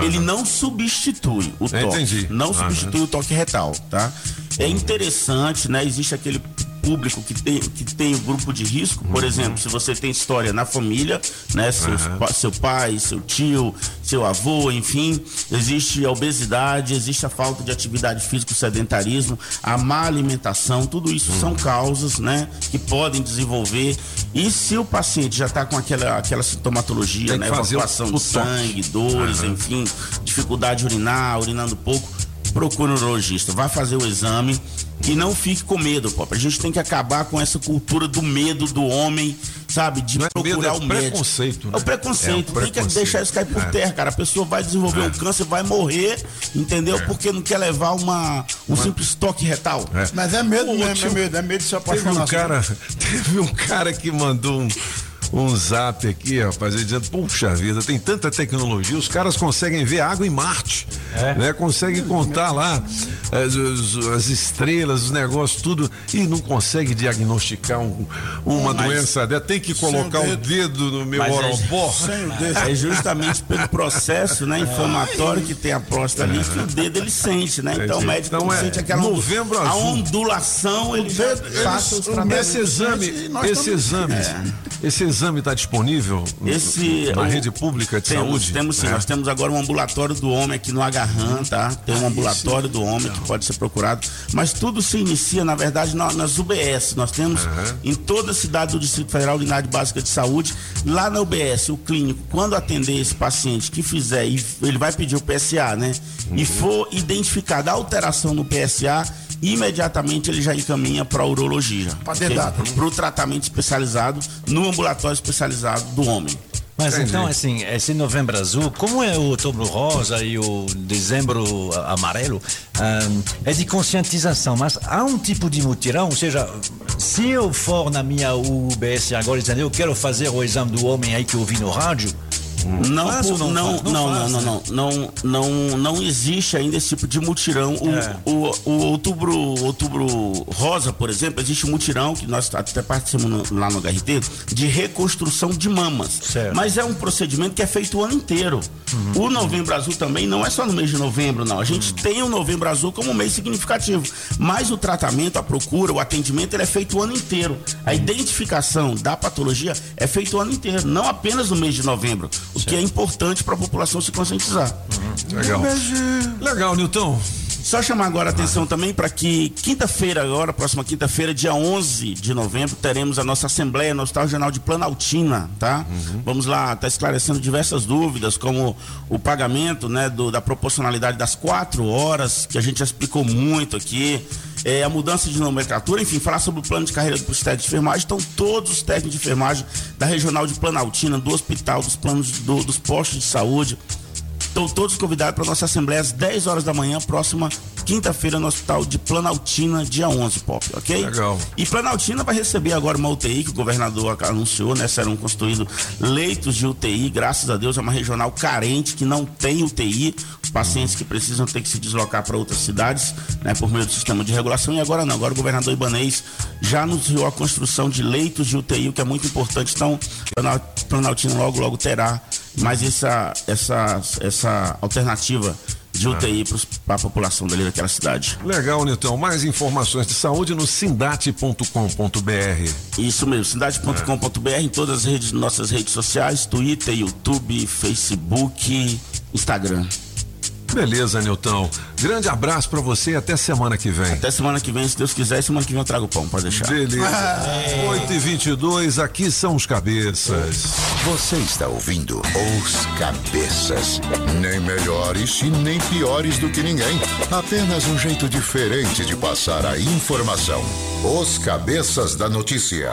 Ele não substitui o É, toque. entendi. Não Aham. substitui o toque retal, tá? É interessante, né? Existe aquele público que tem, que tem o grupo de risco, por exemplo, se você tem história na família, né? Seus pa- seu pai, seu tio, seu avô, enfim, existe a obesidade, existe a falta de atividade física, o sedentarismo, a má alimentação, tudo isso são causas, né, que podem desenvolver. E se o paciente já está com aquela, aquela sintomatologia, né, fazer o- evacuação o de sangue, dores, enfim, dificuldade de urinar, urinando pouco, procure um urologista, vai fazer o exame e não fique com medo, pô. A gente tem que acabar com essa cultura do medo do homem, sabe, de procurar medo, é o médico. preconceito, né? É o preconceito, É o tem que preconceito. deixar isso cair por É. terra, cara. A pessoa vai desenvolver É. um câncer, vai morrer, entendeu? Porque não quer levar uma, um simples toque retal. Mas é medo tio, é medo, é medo de se Teve apaixonar. um cara, <laughs> teve um cara que mandou um, um zap aqui, rapaz, ele dizendo, puxa vida, tem tanta tecnologia, os caras conseguem ver água em Marte, né? Conseguem contar lá as, as- as estrelas, os negócios, tudo, e não consegue diagnosticar um- uma Mas- doença dessa. Tem que colocar o dedo no meu Mas é-. É justamente pelo processo né, inflamatório que tem a próstata ali que o dedo ele sente, né? Então o médico Então, é sente aquela novembro a azul. ondulação, ele já passa os. Esse exame, esse exame, esse exame está disponível Esse, na o- rede pública de temos, saúde? Temos sim, nós temos agora um ambulatório do homem aqui no Agarran, tá? Tem um ambulatório do homem que pode ser procurado. Mas tudo se inicia, na verdade, na- nas UBS. Nós temos em toda a cidade do Distrito Federal unidade básica de saúde. Lá na UBS, o clínico, quando atender esse paciente que fizer, e ele vai pedir o PSA, né? E for identificada a alteração no PSA, imediatamente ele já encaminha para a urologia. Para o tratamento especializado no ambulatório especializado do homem. Mas então, assim, esse novembro azul, como é o outubro rosa e o dezembro amarelo, ahn, é de conscientização, mas há um tipo de mutirão, ou seja, se eu for na minha UBS agora dizendo eu quero fazer o exame do homem aí que eu vi no rádio, Não, por- ou não, não, não, não, não, não, não, não existe ainda esse tipo de mutirão. O, É. o, o outubro, outubro rosa, por exemplo, existe um mutirão que nós até participamos lá no HRT de reconstrução de mamas. Mas é um procedimento que é feito o ano inteiro. Uhum. O novembro azul também não é só no mês de novembro, não. A gente Uhum. tem o novembro azul como um mês significativo. Mas o tratamento, a procura, o atendimento, ele é feito o ano inteiro. A identificação da patologia é feito o ano inteiro, não apenas no mês de novembro. O que é importante para a população se conscientizar. Legal. Legal, Nilton. Só chamar agora a atenção também para que quinta-feira, agora, próxima quinta-feira, dia 11 de novembro, teremos a nossa Assembleia no Hospital Regional de Planaltina, tá? Vamos lá, tá esclarecendo diversas dúvidas, como o pagamento, né, do- da proporcionalidade das quatro horas, que a gente já explicou muito aqui, é, a mudança de nomenclatura, enfim, falar sobre o plano de carreira dos técnicos de enfermagem. Então, todos os técnicos de enfermagem da Regional de Planaltina, do hospital, dos planos, do- dos postos de saúde, Estão todos convidados para a nossa assembleia às 10 horas da manhã, próxima quinta-feira, no Hospital de Planaltina, dia 11, Pop, ok? Legal. E Planaltina vai receber agora uma UTI que o governador anunciou, né? Serão construídos leitos de UTI, graças a Deus, é uma regional carente que não tem UTI. Pacientes que precisam ter que se deslocar para outras cidades, né? Por meio do sistema de regulação. E agora não, agora o governador Ibanês já anunciou a construção de leitos de UTI, o que é muito importante. Então, Planal- Planaltina logo, logo terá mais essa, essa, essa alternativa de UTI pros, pra população dali daquela cidade. Legal, Nilton. Mais informações de saúde no sindate.com.br. Isso mesmo, cidade.com.br em todas as redes, nossas redes sociais, Twitter, YouTube, Facebook, Instagram. Beleza, Nilton. Grande abraço pra você e até semana que vem. Até semana que vem, se Deus quiser, e semana que vem eu trago pão, pode deixar. Beleza. 8 e 22 aqui são os cabeças. Você está ouvindo Os Cabeças. Nem melhores e nem piores do que ninguém. Apenas um jeito diferente de passar a informação. Os Cabeças da Notícia.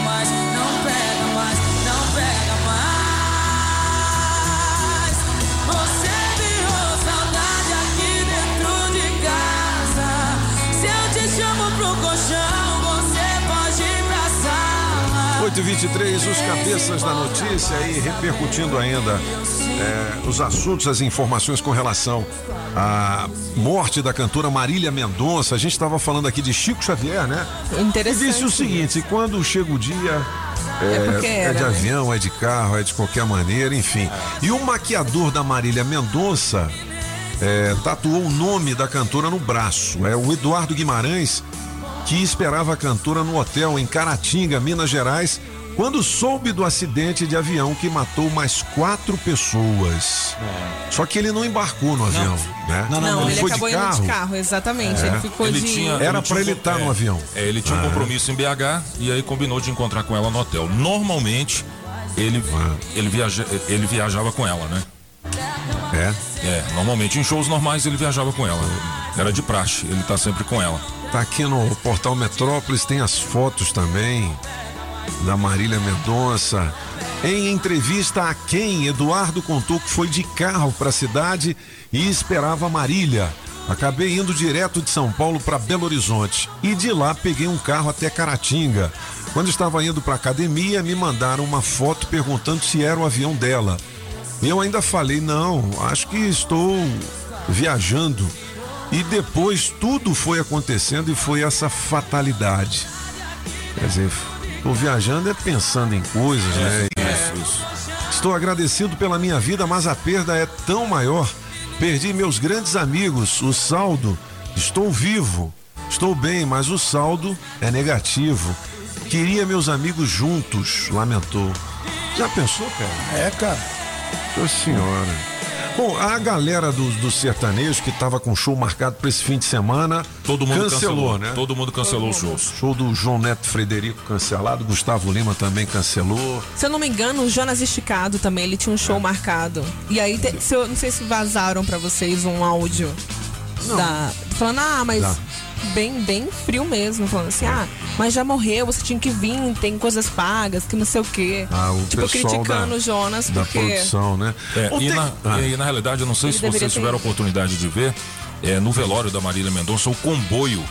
823, os cabeças da notícia e repercutindo ainda é, os assuntos, as informações com relação à morte da cantora Marília Mendonça. A gente estava falando aqui de Chico Xavier, né? Interessante. Disse o seguinte: quando chega o dia, é, é, era, é, de avião, né? é de carro, é de qualquer maneira, enfim. E o maquiador da Marília Mendonça é, tatuou o nome da cantora no braço. É o Eduardo Guimarães que esperava a cantora no hotel em Caratinga, Minas Gerais, quando soube do acidente de avião que matou mais quatro pessoas. Só que ele não embarcou no avião, né? Não, ele, foi acabou de indo carro. de carro, exatamente. É. Ele ficou Ele de. tinha- Era um ele estar no é, avião. É, ele tinha um Ah. compromisso em BH e aí combinou de encontrar com ela no hotel. Normalmente, ele, Ah. ele, viaja, ele viajava com ela, né? É. É, normalmente em shows normais ele viajava com ela. Era de praxe, ele tá sempre com ela. Tá aqui no portal Metrópolis, tem as fotos também da Marília Mendonça. Em entrevista a quem Eduardo contou que foi de carro para a cidade e esperava Marília. Acabei indo direto de São Paulo para Belo Horizonte e de lá peguei um carro até Caratinga. Quando estava indo para academia, me mandaram uma foto perguntando se era o avião dela. Eu ainda falei, não, acho que estou viajando. E depois tudo foi acontecendo e foi essa fatalidade. Quer dizer, estou viajando é pensando em coisas, né? Estou agradecido pela minha vida, mas a perda é tão maior. Perdi meus grandes amigos, o saldo. Estou vivo, estou bem, mas o saldo é negativo. Queria meus amigos juntos, lamentou. Já pensou, cara? É, cara. Nossa senhora. Bom, a galera do, do sertanejo que tava com show marcado para esse fim de semana. Todo mundo cancelou, cancelou, né? todo mundo cancelou os shows. Show do João Neto Frederico cancelado, Gustavo Lima também cancelou. Se eu não me engano, o Jonas Esticado também, ele tinha um show marcado. E aí, te- se eu, não sei se vazaram pra vocês um áudio da, falando, ah, mas Tá. Bem, bem frio mesmo, falando assim, ah, mas já morreu, você tinha que vir, tem coisas pagas, que não sei o quê. Ah, o tipo, pessoal criticando da, o Jonas, da porque. produção, né? É, e, tem- na, Ah. e na realidade, eu não sei Ele se vocês tiveram a oportunidade de ver, é, no velório da Marília Mendonça, o comboio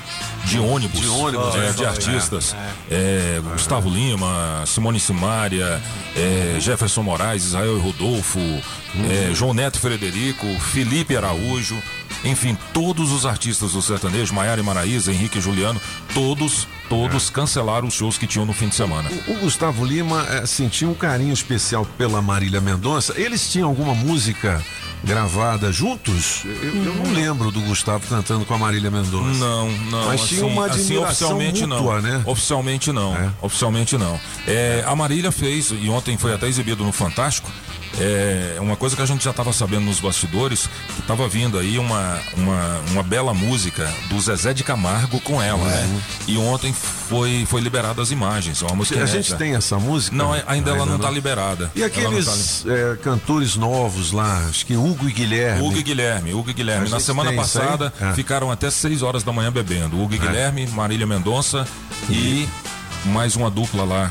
de ônibus, De ônibus, é, né? de artistas. É, Gustavo Lima, Simone Simaria, é, Jefferson Moraes, Israel e Rodolfo, é, João Neto Frederico, Felipe Araújo, enfim, todos os artistas do sertanejo, Maiara e Maraísa, Henrique e Juliano, todos, todos cancelaram os shows que tinham no fim de semana. O Gustavo Lima eh, sentia um carinho especial pela Marília Mendonça. Eles tinham alguma música gravada juntos? Eu, eu não lembro do Gustavo cantando com a Marília Mendonça. Não, não. Mas assim, tinha uma assim, admiração oficialmente mútua, não. né? Oficialmente não. Oficialmente não. É, a Marília fez, e ontem foi até exibido no Fantástico, é, uma coisa que a gente já estava sabendo nos bastidores, que estava vindo aí uma, uma, uma bela música do Zezé de Camargo com ela, né? E ontem foi, foi liberada as imagens. É uma música A inédita. gente tem essa música? Não, é- ainda ela não está liberada. E não tá aqueles eh, cantores novos lá, acho que Hugo e Guilherme. Hugo e Guilherme, Hugo e Guilherme. Na semana passada É. ficaram até 6 horas da manhã bebendo. Hugo e É. Guilherme, Marília Mendonça e mais uma dupla lá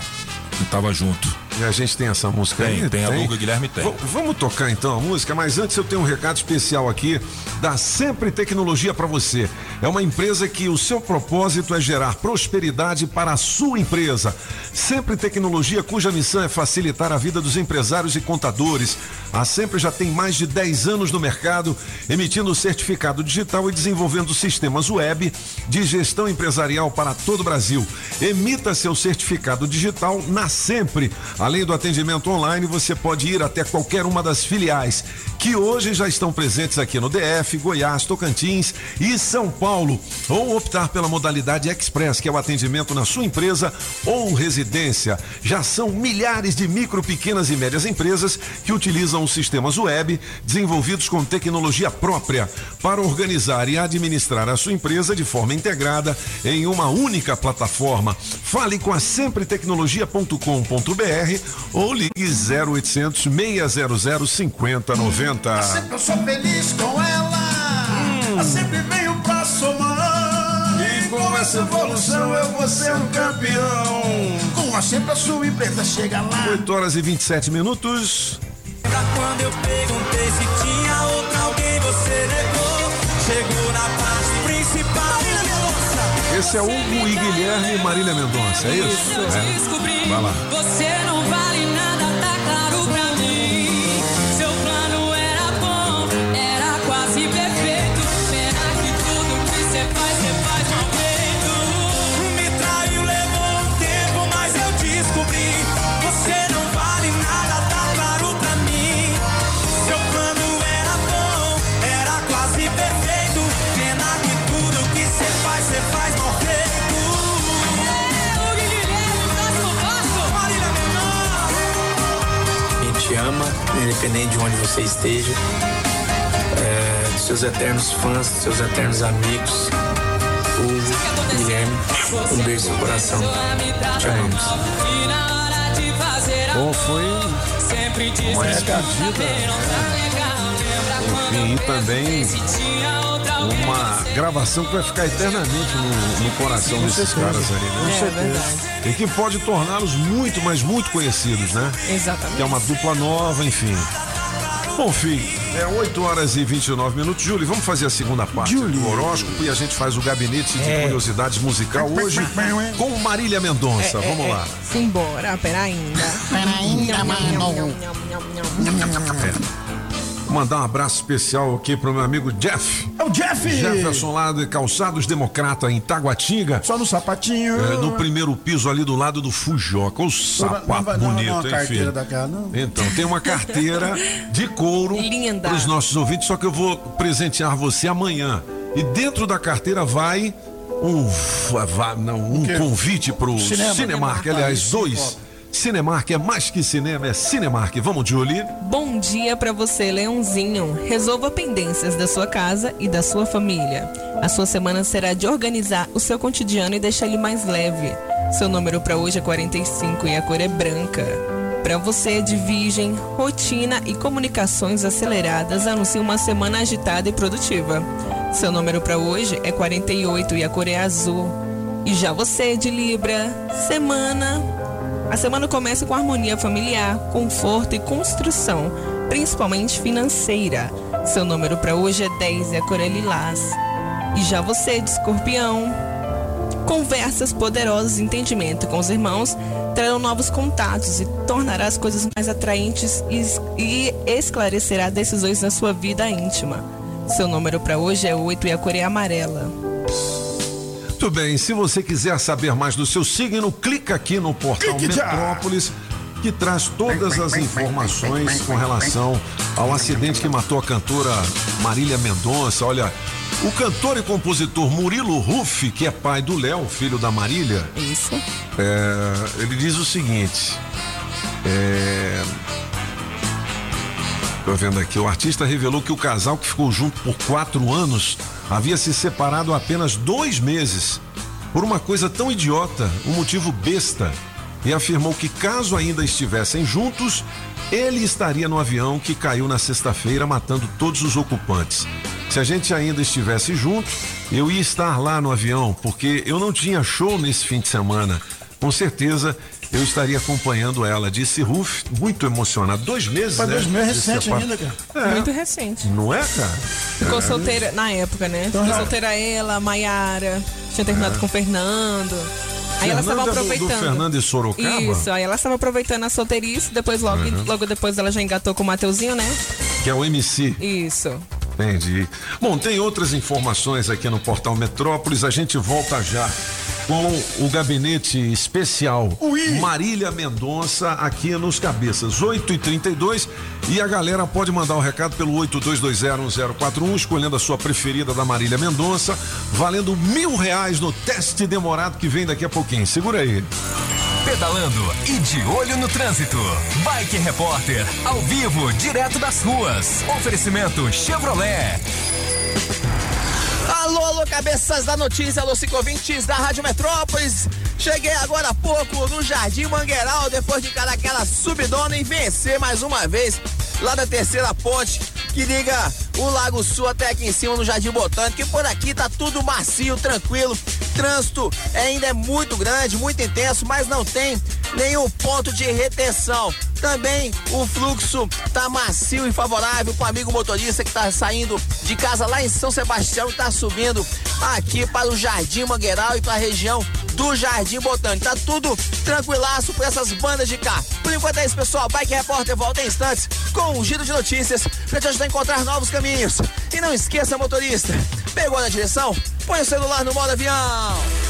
que tava junto. E a gente tem essa música Tem, aí? tem, a Luga Guilherme tem. V- vamos tocar então a música, mas antes eu tenho um recado especial aqui da Sempre Tecnologia para você. É uma empresa que o seu propósito é gerar prosperidade para a sua empresa. Sempre Tecnologia, cuja missão é facilitar a vida dos empresários e contadores. A Sempre já tem mais de 10 anos no mercado, emitindo certificado digital e desenvolvendo sistemas web de gestão empresarial para todo o Brasil. Emita seu certificado digital na Sempre. Além do atendimento online, você pode ir até qualquer uma das filiais que hoje já estão presentes aqui no DF, Goiás, Tocantins e São Paulo, ou optar pela modalidade Express, que é o atendimento na sua empresa ou residência. Já são milhares de micro, pequenas e médias empresas que utilizam os sistemas web desenvolvidos com tecnologia própria para organizar e administrar a sua empresa de forma integrada em uma única plataforma. Fale com a sempretecnologia.com.br ou ligue 0800 600 5090. Sempre eu sou feliz com ela. Eu sempre venho pra somar. E com essa evolução eu vou ser um campeão. Com a sempre a sua empresa chega lá. 8 horas e 27 minutos. Pra quando eu perguntei se tinha outra alguém, você negou. Chegou na parte principal. Esse é Hugo e Guilherme e Marília Mendonça, é isso? É. Descobri, Vai lá. você não vale nada, independente de onde você esteja, é, dos seus eternos fãs, dos seus eternos amigos, o Guilherme, um beijo no coração. Te amamos. Bom, foi uma despedida. Enfim, e também uma gravação que vai ficar eternamente no, no coração desses caras ali, né? É verdade. E que pode torná-los muito, mas muito conhecidos, né? Exatamente. Que é uma dupla nova, enfim. Bom, filho, é 8 horas e 29 minutos. Júlio, vamos fazer a segunda parte do horóscopo e a gente faz o gabinete de É. curiosidades musical hoje com Marília Mendonça. É, vamos é, lá. é. Simbora, pera ainda. Pera ainda, mano. Mandar um abraço especial aqui pro meu amigo Jeff. É o Jeff! Jefferson lá de Calçados Democrata em Taguatinga. Só no sapatinho. É, no primeiro piso ali do lado do Fujoca. O Não sapato dar uma bonito, hein, carteira filho? daquela, não? Então, tem uma carteira de couro <laughs> Linda. para os nossos ouvintes, só que eu vou presentear você amanhã. E dentro da carteira vai um, não, um convite pro Cinema. Cinemark. Cinemark, Aliás, isso, dois. Cinemark é mais que cinema, é Cinemark. Vamos, Julie? Bom dia pra você, Leãozinho. Resolva pendências da sua casa e da sua família. A sua semana será de organizar o seu cotidiano e deixar ele mais leve. Seu número pra hoje é 45 e a cor é branca. Pra você de Virgem, rotina e comunicações aceleradas anuncia uma semana agitada e produtiva. Seu número pra hoje é 48 e a cor é azul. E já você de Libra, semana a semana começa com harmonia familiar, conforto e construção, principalmente financeira. Seu número para hoje é 10 e a cor é lilás. E já você, de escorpião, conversas poderosas entendimento com os irmãos trarão novos contatos e tornará as coisas mais atraentes e, e esclarecerá decisões na sua vida íntima. Seu número para hoje é 8 e a cor é amarela. Muito bem, se você quiser saber mais do seu signo, clica aqui no portal Clique já. Metrópolis, que traz todas as informações com relação ao acidente que matou a cantora Marília Mendonça. Olha, o cantor e compositor Murilo Ruff, que é pai do Léo, filho da Marília, Isso. é, ele diz o seguinte. É, Tô vendo aqui, o artista revelou que o casal que ficou junto por quatro anos havia se separado apenas dois meses por uma coisa tão idiota, um motivo besta, e afirmou que caso ainda estivessem juntos, ele estaria no avião que caiu na sexta-feira, matando todos os ocupantes. Se a gente ainda estivesse junto, eu ia estar lá no avião, porque eu não tinha show nesse fim de semana. Com certeza eu estaria acompanhando ela, disse Ruf, muito emocionado. Dois meses, Faz né? dois meses, recente ainda, cara. É. Muito recente. Não é, cara? Ficou É. solteira na época, né? Então, Ficou solteira ela, a Maiara, tinha terminado É. com o Fernando. Aí elas estavam Fernanda do- do aproveitando. Fernando e Sorocaba? Isso, aí ela estava aproveitando a solteirice, depois logo, Uhum. logo depois ela já engatou com o Mateuzinho, né? Que é o MC. Isso. Entendi. Bom, tem outras informações aqui no portal Metrópolis. A gente volta já com o gabinete especial Marília Mendonça aqui nos cabeças. 8 e 32 e a galera pode mandar o recado pelo 82201041, escolhendo a sua preferida da Marília Mendonça, valendo mil reais no teste demorado que vem daqui a pouquinho. Segura aí. Pedalando e de olho no trânsito. Bike Repórter, ao vivo, direto das ruas. Oferecimento Chevrolet. Alô, alô, cabeças da notícia, alô, ciclovintes da Rádio Metrópolis. Cheguei agora há pouco no Jardim Mangueiral, depois de dar aquela subidona e vencer mais uma vez lá da terceira ponte que liga o Lago Sul até aqui em cima no Jardim Botânico. E por aqui tá tudo macio, tranquilo. Trânsito ainda é muito grande, muito intenso, mas não tem nenhum ponto de retenção. Também o fluxo tá macio e favorável para o amigo motorista que tá saindo de casa lá em São Sebastião e tá subindo aqui para o Jardim Mangueiral e para a região do Jardim Botânico. Tá tudo tranquilaço para essas bandas de cá. Por enquanto é isso, pessoal. Bike Repórter volta em instantes com um giro de notícias para te ajudar a encontrar novos caminhos. E não esqueça, motorista, pegou na direção? Põe o celular no modo avião.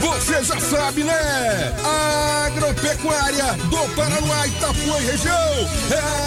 Você já sabe, né? Agropecuária do Paraná, Itapuã e região. É.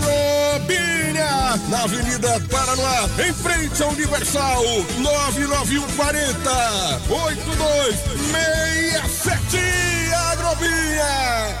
Agrobinha. Na Avenida Paraná, em frente ao Universal. 99140 8267. Agrobinha.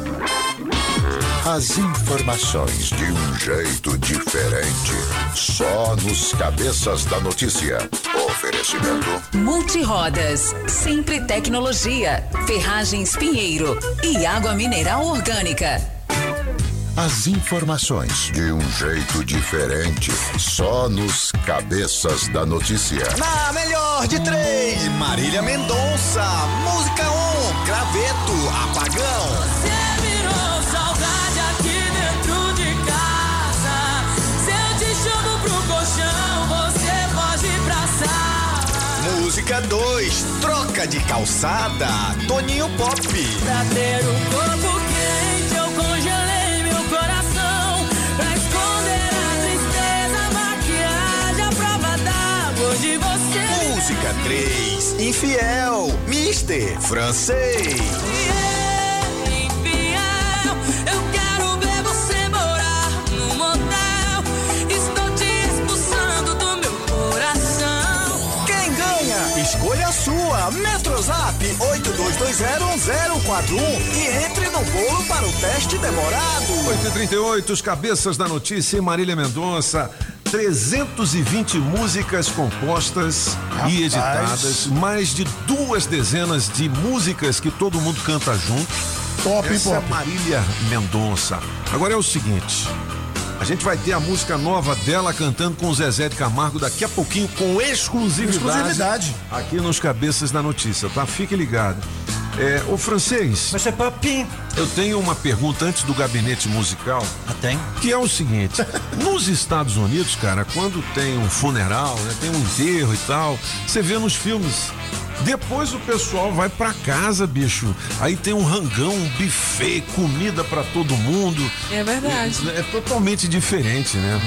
As informações de um jeito diferente. Só nos cabeças da notícia. Oferecimento. Multirodas, sempre tecnologia, ferragens Pinheiro e água mineral orgânica. As informações de um jeito diferente. Só nos cabeças da notícia. Na melhor de três, Marília Mendonça. Música 1, um, Graveto, Apagão. Música 2, Troca de Calçada. Toninho Pop. Pra ter o corpo quente, eu congelei meu coração. Pra esconder a tristeza, maquiagem, a prova d'água de você. Música 3, Infiel. Mister Francês. Infiel, a sua. Metrozap 82201041 e entre no bolo para o teste demorado. 8 e 38 os cabeças da notícia e Marília Mendonça. 320 músicas compostas e editadas, mais de duas dezenas de músicas que todo mundo canta junto. Top, hein, Essa é a Pop? Marília Mendonça. Agora é o seguinte. A gente vai ter a música nova dela cantando com o Zezé de Camargo daqui a pouquinho com exclusividade. Exclusividade. Aqui nos Cabeças da Notícia, tá? Fique ligado. É, o francês. Mas é papi. Eu tenho uma pergunta antes do gabinete musical. Ah, tem? Que é o seguinte: <laughs> nos Estados Unidos, cara, quando tem um funeral, né, tem um enterro e tal, você vê nos filmes. Depois o pessoal vai pra casa, bicho. Aí tem um rangão, um buffet, comida pra todo mundo. É verdade. É, é totalmente diferente, né?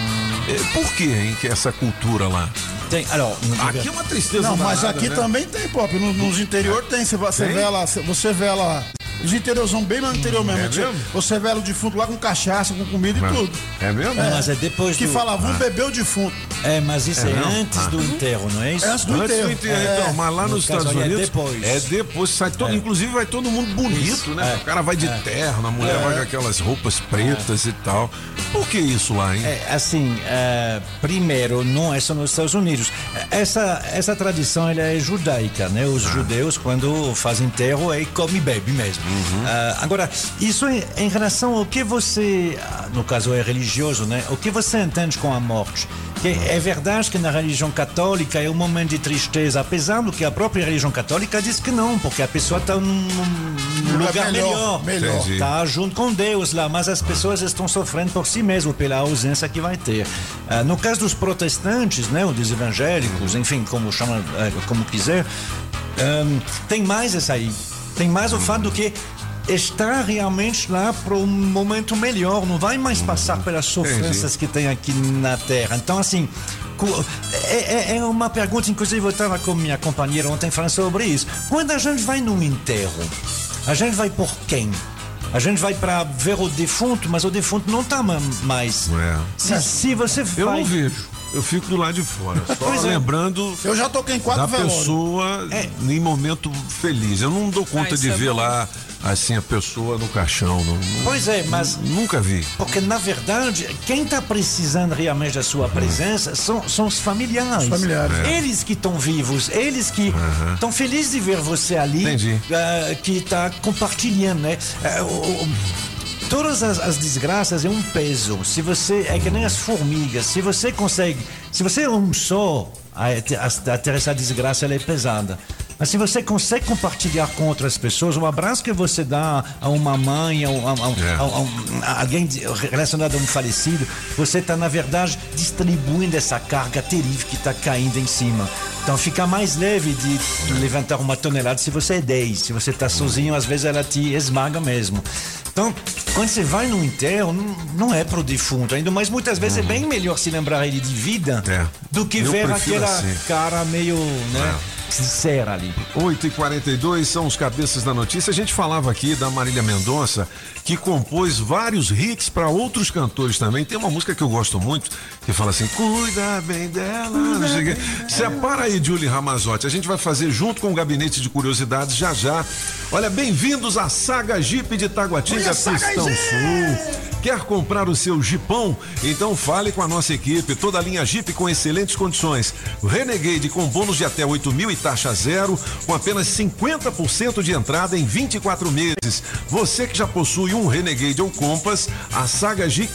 É, por que, hein, que essa cultura lá? Tem, alors, Aqui é uma tristeza Não, mas danada, aqui né? também tem, Pop. No- Nos interior tem. Você, vê lá, você vê lá. Os interiorzão bem no interior mesmo. É Você- mesmo? Você vê o defunto lá com cachaça, com comida Mas- e tudo. É mesmo? Não, mas é depois Que do- fala, vamos Ah. beber o defunto. É, mas isso É, é, não? antes Ah. do enterro, não é isso? É antes do Antes enterro. do enterro, É. então, mas lá No nos caso Estados é Unidos depois. é depois, sai todo, É. inclusive vai todo mundo bonito, Isso, né? é. O cara vai de É. terno, a mulher É. vai com aquelas roupas pretas e tal. Por que isso lá, hein? É, assim, é, primeiro, não é só nos Estados Unidos. Essa, essa tradição ela é judaica, né? Os judeus, quando fazem enterro, aí come e bebe mesmo. Ah, agora, isso em, em relação ao que você, ah, no caso é religioso, né? O que você entende com a morte? Que é verdade que na religião católica é um momento de tristeza, apesar do que a própria religião católica diz que não, porque a pessoa está num, lugar melhor, melhor, melhor. Entendi. Tá junto com Deus lá, mas as pessoas estão sofrendo por si mesmo pela ausência que vai ter. Ah, no caso dos protestantes, né, ou dos evangélicos, enfim, como chama, eh, como quiser, ahm, tem mais essa aí. Tem mais o fato do que está realmente lá para um momento melhor, não vai mais passar pelas sofrências que tem aqui na Terra. Então, assim, é, é- é uma pergunta, inclusive eu estava com minha companheira ontem falando sobre isso. Quando a gente vai num enterro, a gente vai por quem? A gente vai para ver o defunto, mas o defunto não está mais. É. Se, se você Eu vai. não vejo. Eu fico do lado de fora. Só Pois é. lembrando Eu já toquei em quatro da velórios. pessoa É. em momento feliz. Eu não dou conta Ah, de é ver bom. lá assim a pessoa no caixão. Não, Pois é, mas nunca vi. Porque, na verdade, quem está precisando realmente da sua presença são, são os familiares. Os familiares. É. Eles que estão vivos, eles que estão felizes de ver você ali, Entendi. ah, que está compartilhando, né? O- o- Todas as, as desgraças é um peso. Se você é que nem as formigas, se você consegue, se você é um só, a, a, a essa desgraça ela é pesada. Mas se você consegue compartilhar com outras pessoas, um abraço que você dá a uma mãe, a, um- a a É. a alguém relacionado a um falecido, você está, na verdade, distribuindo essa carga terrível que está caindo em cima. Então fica mais leve de levantar uma tonelada se você é 10. Se você está sozinho, às vezes ela te esmaga mesmo. Então, quando você vai no enterro, não, é pro defunto. Ainda mais, muitas vezes é bem melhor se lembrar ele de vida É. do que Eu ver aquela assim. cara meio, né, sincera ali. 8 e 42 são os cabeças da notícia. A gente falava aqui da Marília Mendonça, que compôs vários hits para outros cantores também. Tem uma música que eu gosto muito, que fala assim: cuida bem dela. não sei o quê. Separa aí, Julie Ramazotti. A gente vai fazer junto com o Gabinete de Curiosidades já já. Olha, bem-vindos à Saga Jeep de Taguatinga, Pistão Sul. Quer comprar o seu Jeepão? Então fale com a nossa equipe. Toda a linha Jeep com excelentes condições. Renegade com bônus de até 8 mil e taxa zero, com apenas 50% de entrada em 24 meses. Você que já possui um Renegade ou Compass, a Saga Jeep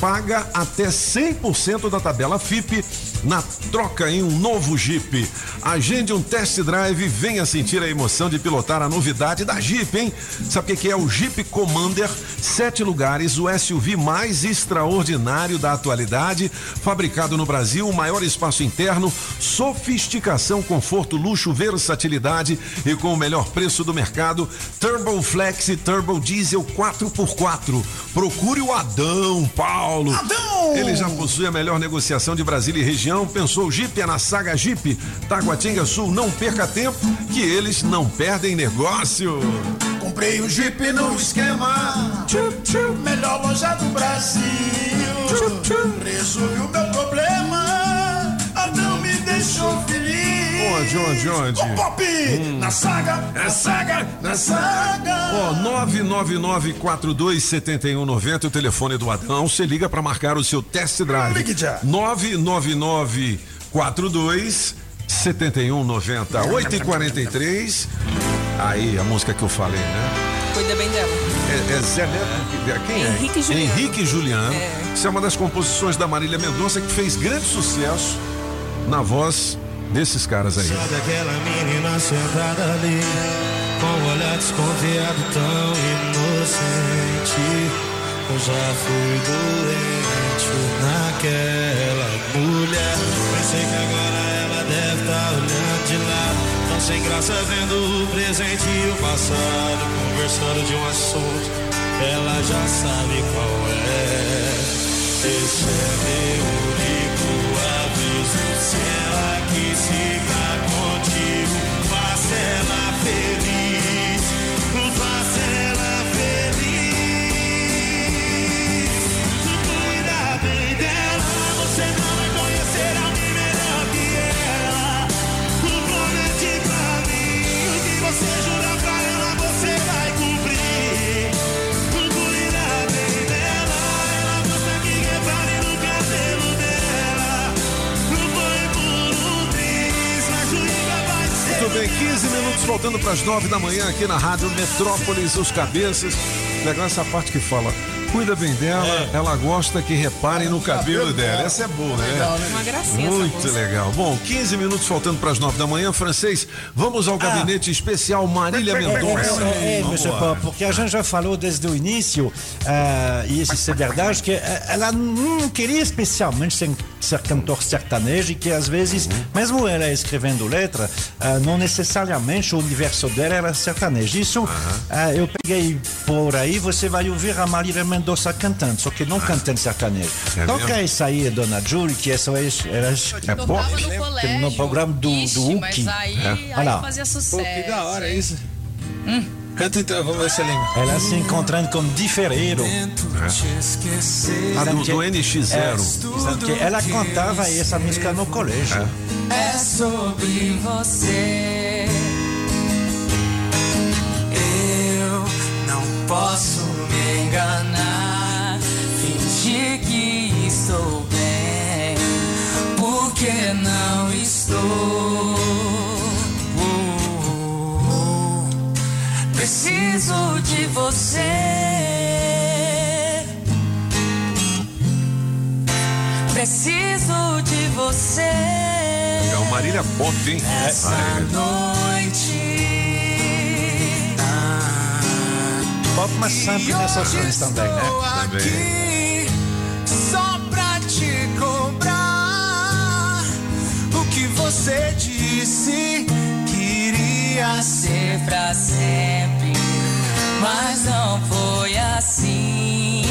paga até 100% da tabela FIP na troca em um novo Jeep. Agende um test drive e venha sentir a emoção de pilotar a novidade da Jeep, hein? Sabe o que é o Jeep Commander? Sete lugares, o SUV mais extraordinário da atualidade, fabricado no Brasil, maior espaço interno, sofisticação, conforto, luxo, versatilidade e com o melhor preço do mercado, Turbo Flex e Turbo Diesel 4x4. Procure o Adão Paulo. Adão! Ele já possui a melhor negociação de Brasília e região. Pensou Jeep é na Saga Jeep, Taguatinga Sul. Não perca tempo, que eles não perdem negócio. Comprei o Jeep no esquema. Tchup, tchup, melhor loja do Brasil. Tchup, tchup, resolvi o meu problema. Onde, onde, onde? Ô, Pop! Na saga, na saga, na saga. Ó, 999-427190, o telefone do Adão. Você liga para marcar o seu test drive. Ligue já. 999-427190. 8 e 43 Aí, a música que eu falei, né? Cuida bem dela. É, é Zé Neto, quem é? Henrique Juliano. Henrique Juliano. É. Isso é uma das composições da Marília Mendonça que fez grande sucesso na voz desses caras aí. Sabe aquela menina sentada ali, com o olhar desconfiado tão inocente. Eu já fui doente naquela mulher. Pensei que agora ela deve estar olhando de lado. Tão sem graça vendo o presente e o passado. Conversando de um assunto, ela já sabe qual é. Esse é meu único aviso. Se ela quis ficar contigo, faça ela feliz. 15 minutos faltando para as 9 da manhã aqui na Rádio Metrópolis, os cabeças. Legal essa parte que fala. Cuida bem dela, ela gosta que reparem no cabelo dela. Essa é boa, né? Legal, né? Uma gracinha Muito legal. Bom, 15 minutos faltando para as 9 da manhã. Francês, vamos ao gabinete especial Marília Mendonça. É. Pop, porque a gente já falou desde o início, ah, e isso é verdade, que eh, ela não queria especialmente ser, cantor sertanejo e que às vezes, mesmo ela escrevendo letra, ah, não necessariamente o universo dela era sertanejo. Isso ah, eu peguei por aí, você vai ouvir a Marília Mendonça cantando, só que não cantando sertanejo. É Toca mesmo? isso aí, Dona Julie, que essa é, era, é pop, no colégio. no programa do, Ixi, do mas Uki. aí, É. aí Olha lá. fazia sucesso. Pô, que da hora isso. Canta então, vamos ver se lembro. Ela se encontrando com Di Ferreiro. Ah, do, do NX0. É, sabe que ela cantava essa música no colégio. É sobre você. Eu não posso me enganar, estou bem, porque não estou. Preciso de você. Preciso de você. É o Marília Pop, hein? Essa Ah, é. noite. Pop, mas sempre nessas coisas também, né? Aqui, você disse queria ser pra sempre, mas não foi assim.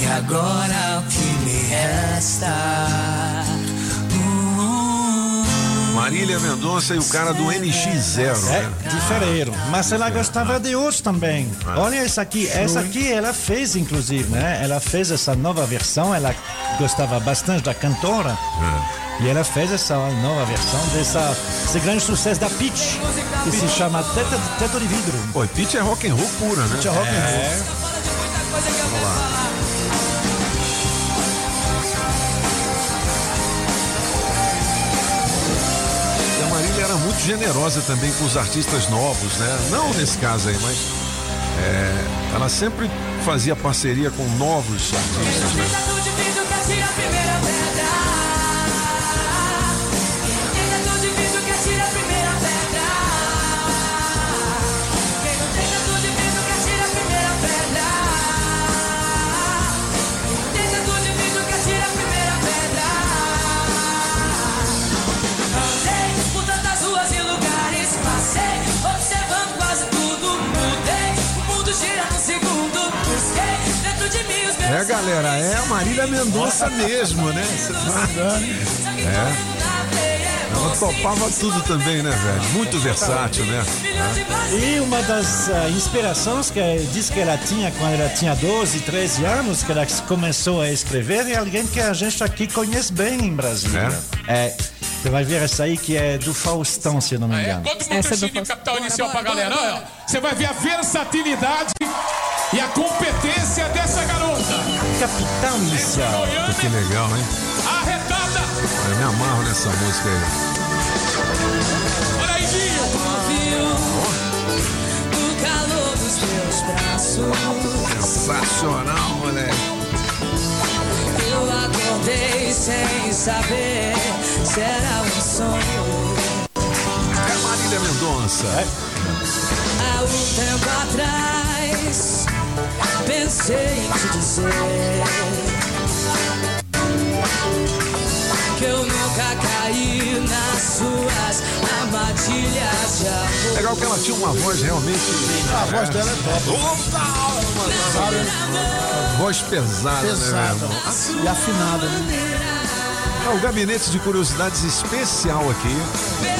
E agora o que me resta? Marília Mendonça e o cara do NX0. É, né? de Ferreiro. Mas ela gostava de outros também. Olha essa aqui. Essa aqui ela fez, inclusive, né? Ela fez essa nova versão. Ela gostava bastante da cantora. E ela fez essa nova versão dessa, desse grande sucesso da Peach, que se chama Teto, Teto de Vidro. Pô, e Pitch é rock and roll pura, né? Pitch é rock and roll. É. Vamos lá. E a Marília era muito generosa também com os artistas novos, né? Não nesse caso aí, mas é, ela sempre fazia parceria com novos artistas, né? É, galera, é a Marília Mendonça mesmo, né? É. Ela topava tudo também, né, velho? Muito versátil, né? E uma das ah, inspirações que diz que ela tinha quando ela tinha 12, 13 anos, que ela começou a escrever, é alguém que a gente aqui conhece bem em Brasília. É. Você vai ver essa aí que é do Faustão, se não me engano. Conta uma pecinha de capital inicial pra galera. Olha, você vai ver a versatilidade e a competência dessa garota. Capital inicial. Que legal, hein? Arretada. Eu me amarro nessa música aí. Olha aí, Dinho. O calor do nos teus braços. Sensacional, moleque. Eu acordei sem saber se era um sonho. É Marília Mendonça. Há um tempo atrás, pensei em te dizer que eu nunca caí nas suas armadilhas de amor. Legal que ela tinha uma voz realmente. A voz dela é top. Voz pesada, Pesada. né, meu irmão? E afinada, né? É o gabinete de curiosidades especial aqui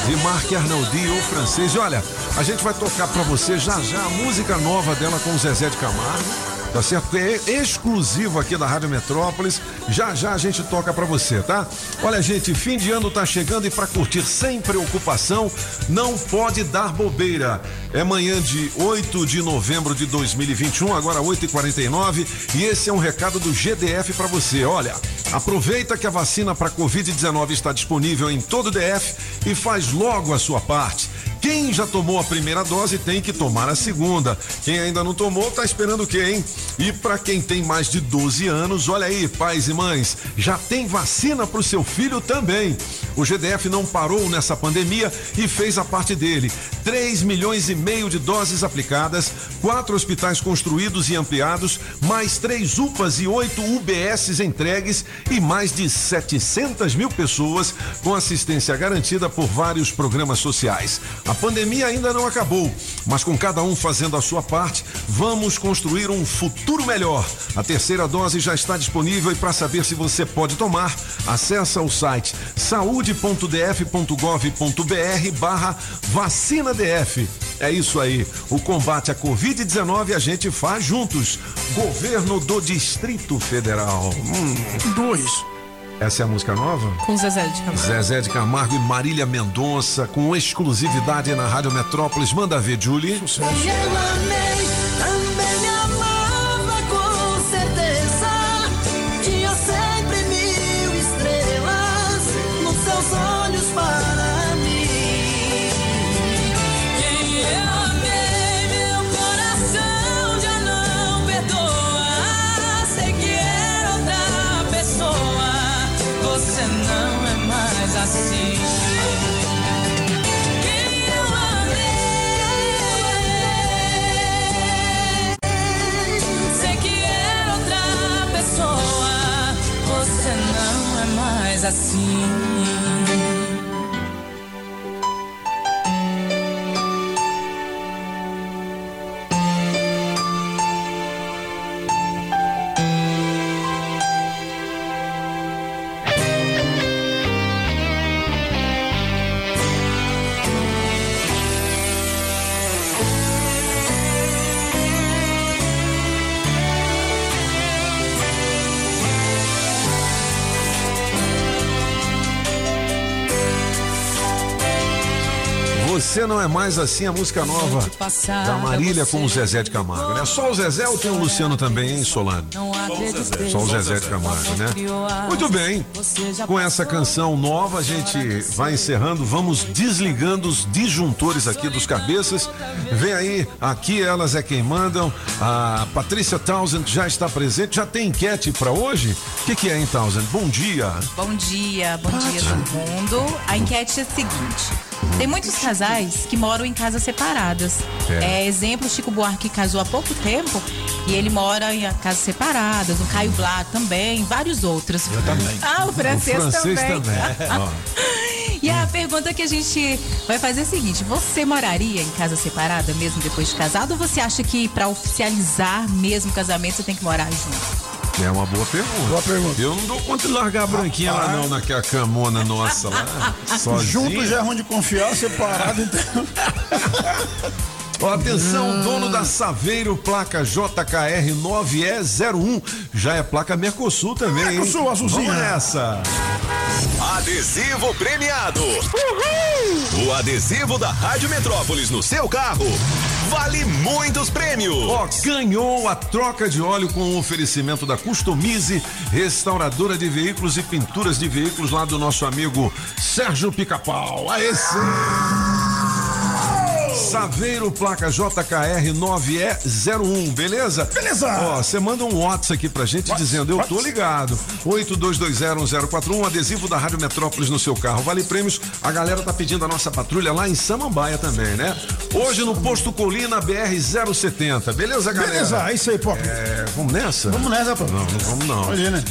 de Marc Arnaldi, o francês. E olha, a gente vai tocar pra você já já a música nova dela com o Zezé de Camargo. Tá certo? Que é exclusivo aqui da Rádio Metrópolis. Já já a gente toca pra você, tá? Olha, gente, fim de ano tá chegando e pra curtir sem preocupação, não pode dar bobeira. É manhã de 8 de novembro de 2021, agora 8h49, e esse é um recado do GDF pra você. Olha, aproveita que a vacina para Covid-19 está disponível em todo o DF e faz logo a sua parte. Quem já tomou a primeira dose tem que tomar a segunda. Quem ainda não tomou, tá esperando o quê, hein? E para quem tem mais de 12 anos, olha aí, pais e mães, já tem vacina pro seu filho também. O GDF não parou nessa pandemia e fez a parte dele. 3 milhões e meio de doses aplicadas, quatro hospitais construídos e ampliados, mais três UPAs e oito UBSs entregues e mais de 700 mil pessoas com assistência garantida por vários programas sociais. A pandemia ainda não acabou, mas com cada um fazendo a sua parte, vamos construir um futuro melhor. A terceira dose já está disponível e para saber se você pode tomar, acessa o site saúde.df.gov.br barra vacina DF. É isso aí. O combate à Covid-19 a gente faz juntos. Governo do Distrito Federal. Hum. Dois. Essa é a música nova? Com Zezé de Camargo. Zezé de Camargo e Marília Mendonça, com exclusividade na Rádio Metrópolis. Manda ver, Julie. Eu é Você não é mais assim a música nova da Marília com o Zezé de Camargo, né? Só o Zezé ou tem o Luciano também, hein, Solano? Só o Zezé de Camargo, né? Muito bem. Com essa canção nova, a gente vai encerrando. Vamos desligando os disjuntores aqui dos cabeças. Vem aí, aqui elas é quem mandam. A Patrícia Townsend já está presente. Já tem enquete para hoje? O que, que é, hein, Townsend? Bom dia. Bom dia, bom dia todo mundo. A enquete é a seguinte: tem muitos casais que moram em casas separadas. É. É, exemplo, Chico Buarque casou há pouco tempo e ele mora em casas separadas. O Caio Blá também, vários outros. Eu também. Ah, o francês, o francês também. também. <laughs> E a pergunta que a gente vai fazer é a seguinte: você moraria em casa separada mesmo depois de casado ou você acha que para oficializar mesmo o casamento você tem que morar junto? É uma boa pergunta. Boa pergunta. Eu não dou conta de largar a branquinha lá não, naquela camona nossa lá. Sozinha. Junto já é ruim de confiar, separado então. Atenção, dono da Saveiro, placa JKR 9E01. Já é placa Mercosul também, hein? Mercosul, azulzinha. Vamos nessa. Adesivo premiado. O adesivo da Rádio Metrópolis no seu carro vale muitos prêmios. Ó, ganhou a troca de óleo com o oferecimento da Customize, restauradora de veículos e pinturas de veículos lá do nosso amigo Sérgio Pica-Pau. Aê, sim! Saveiro, placa JKR 9E01, beleza? Beleza. Ó, você manda um WhatsApp aqui pra gente dizendo, eu tô ligado. 82201041, adesivo da Rádio Metrópolis no seu carro. Vale prêmios. A galera tá pedindo a nossa patrulha lá em Samambaia também, né? Hoje no posto Colina BR 070. Beleza, galera? Beleza, é isso aí, Pop. É, vamos nessa? Vamos nessa, Pop. Não, não vamos não. Imagina.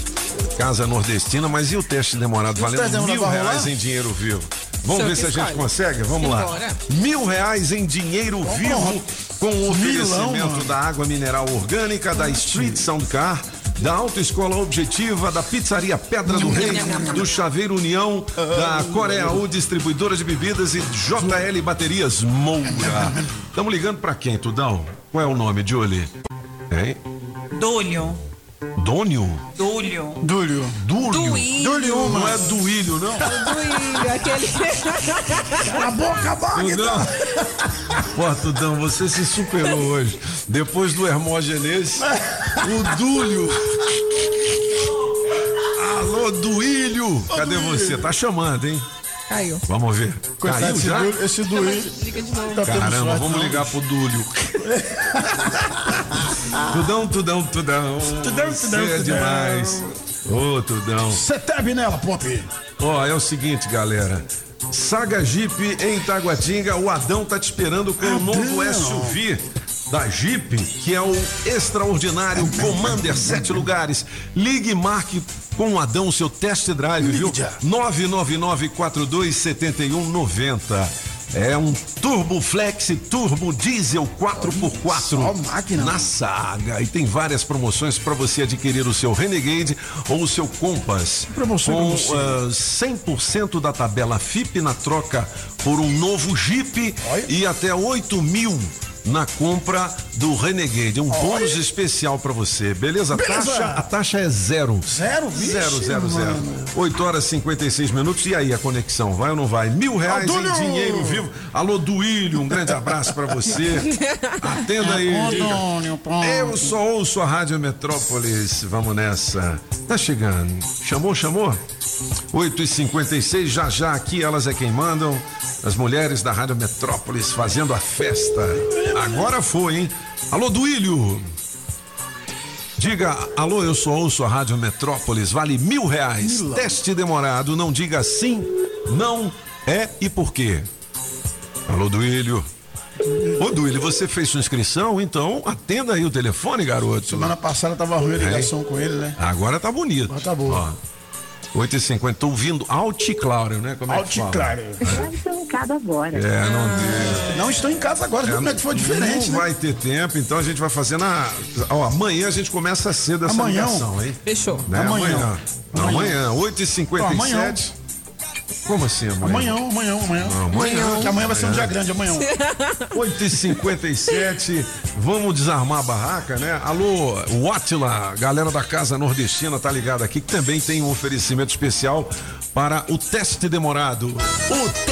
Casa nordestina, mas e o teste demorado E teste valendo demorado mil reais em dinheiro vivo? Vamos Seu ver se a gente escolhe. consegue? Vamos lá. Mil reais em dinheiro vivo com o oferecimento Milão, da água mineral orgânica, da Street Sound Car, da Autoescola Objetiva, da Pizzaria Pedra do Rei, do Chaveiro União, da Coreia U Distribuidora de Bebidas e JL Baterias Moura. <laughs> Estamos ligando pra quem, Tudão? Qual é o nome, Julie? Hein? Dúlio. Dônio? Dúlio. Dúlio. Dúlio. Dúlio, não é Duílio, não? Duílio, aquele. A boca, Tudão. Pô, Tudão, você se superou hoje. Depois do Hermógenes, o Dúlio. Alô, Duílio. Cadê você? Tá chamando, hein? Caiu. Vamos ver. Coitado Caiu já? Dúlio- esse Duílio. Liga de novo. Tá Caramba, vamos ligar pro Dúlio. <laughs> Tudão, Tudão, Tudão. Tudão, Você Tudão, é Tudão. demais. Ô, Tudão. Você teve nela, Pop. Ó, é o seguinte, galera. Saga Jeep em Taguatinga, o Adão tá te esperando com o novo SUV da Jeep, que é o extraordinário Commander sete lugares. Ligue e marque com o Adão seu test drive, viu? 999427190. É um Turbo Flex Turbo Diesel 4x4 na Saga. E tem várias promoções para você adquirir o seu Renegade ou o seu Compass. Promoção com você. ah, 100% da tabela FIP na troca por um novo Jeep e até 8 mil na compra do Renegade. Um bônus especial para você, beleza? A Beleza. taxa, a taxa é zero. Zero? Vixe, Zero, zero, zero. mano. 8 horas e 56 minutos. E aí, a conexão, vai ou não vai? Mil reais em Adúlio! dinheiro vivo. Alô, Duílio, um grande abraço para você. <laughs> Atenda aí. Eu só ouço a Rádio Metrópolis. Vamos nessa. Tá chegando. Chamou, chamou? 8 e 56 já já aqui elas é quem mandam. As mulheres da Rádio Metrópolis fazendo a festa. Agora foi, hein? Alô, Duílio. Diga, alô, eu só ouço a Rádio Metrópolis, vale mil reais. Teste demorado, não diga sim, não, é e por quê. Alô, Duílio. Ô, Duílio, você fez sua inscrição, então atenda aí o telefone, garoto. Semana passada tava ruim a ligação com ele, né? Agora tá bonito. Agora tá boa. Ó, 8h50, tô ouvindo Alticlário, né? Como é que fala? Alticlário. estou em casa agora. É, não deu. Não estou em casa agora, viu como é que foi diferente, Não né? vai ter tempo, então a gente vai fazer na. Ó, amanhã a gente começa cedo essa Amanhã? ligação, hein? Fechou. Né? Amanhã. Amanhã. Amanhã, 8h57. Amanhã. Como assim amanhã? Amanhã, amanhã, amanhã. Amanhã. Que amanhã vai ser um dia grande, amanhã. <laughs> 8h57, vamos desarmar a barraca, né? Alô, Watila, galera da Casa Nordestina, tá ligado aqui, que também tem um oferecimento especial para o teste demorado. O teste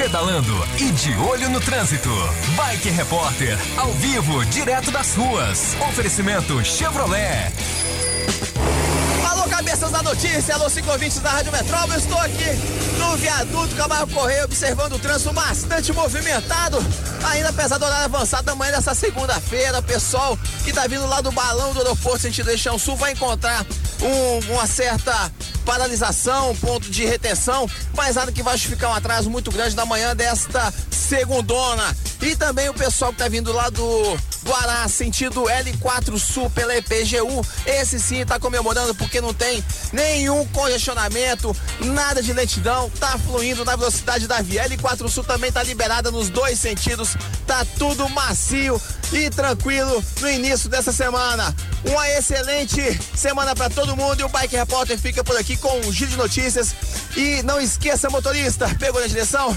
Pedalando e de olho no trânsito. Bike Repórter, ao vivo, direto das ruas. Oferecimento Chevrolet. Alô, cabeças da notícia, alô, ciclovintes da Rádio Metrópole. Estou aqui no viaduto Camargo Correia, observando o trânsito bastante movimentado. Ainda apesar do horário avançado da manhã dessa segunda-feira, pessoal que tá vindo lá do balão do aeroporto sentido Eixão Sul vai encontrar um- uma certa paralisação, ponto de retenção, mas nada que vai justificar um atraso muito grande na manhã desta segundona. E também o pessoal que tá vindo lá do Guará, sentido L4 Sul pela EPGU, esse sim tá comemorando porque não tem nenhum congestionamento, nada de lentidão, tá fluindo na velocidade da via. L4 Sul também tá liberada nos dois sentidos, tá tudo macio e tranquilo no início dessa semana. Uma excelente semana para todo mundo e o Bike Repórter fica por aqui com um giro de notícias. E não esqueça, motorista, pegou na direção?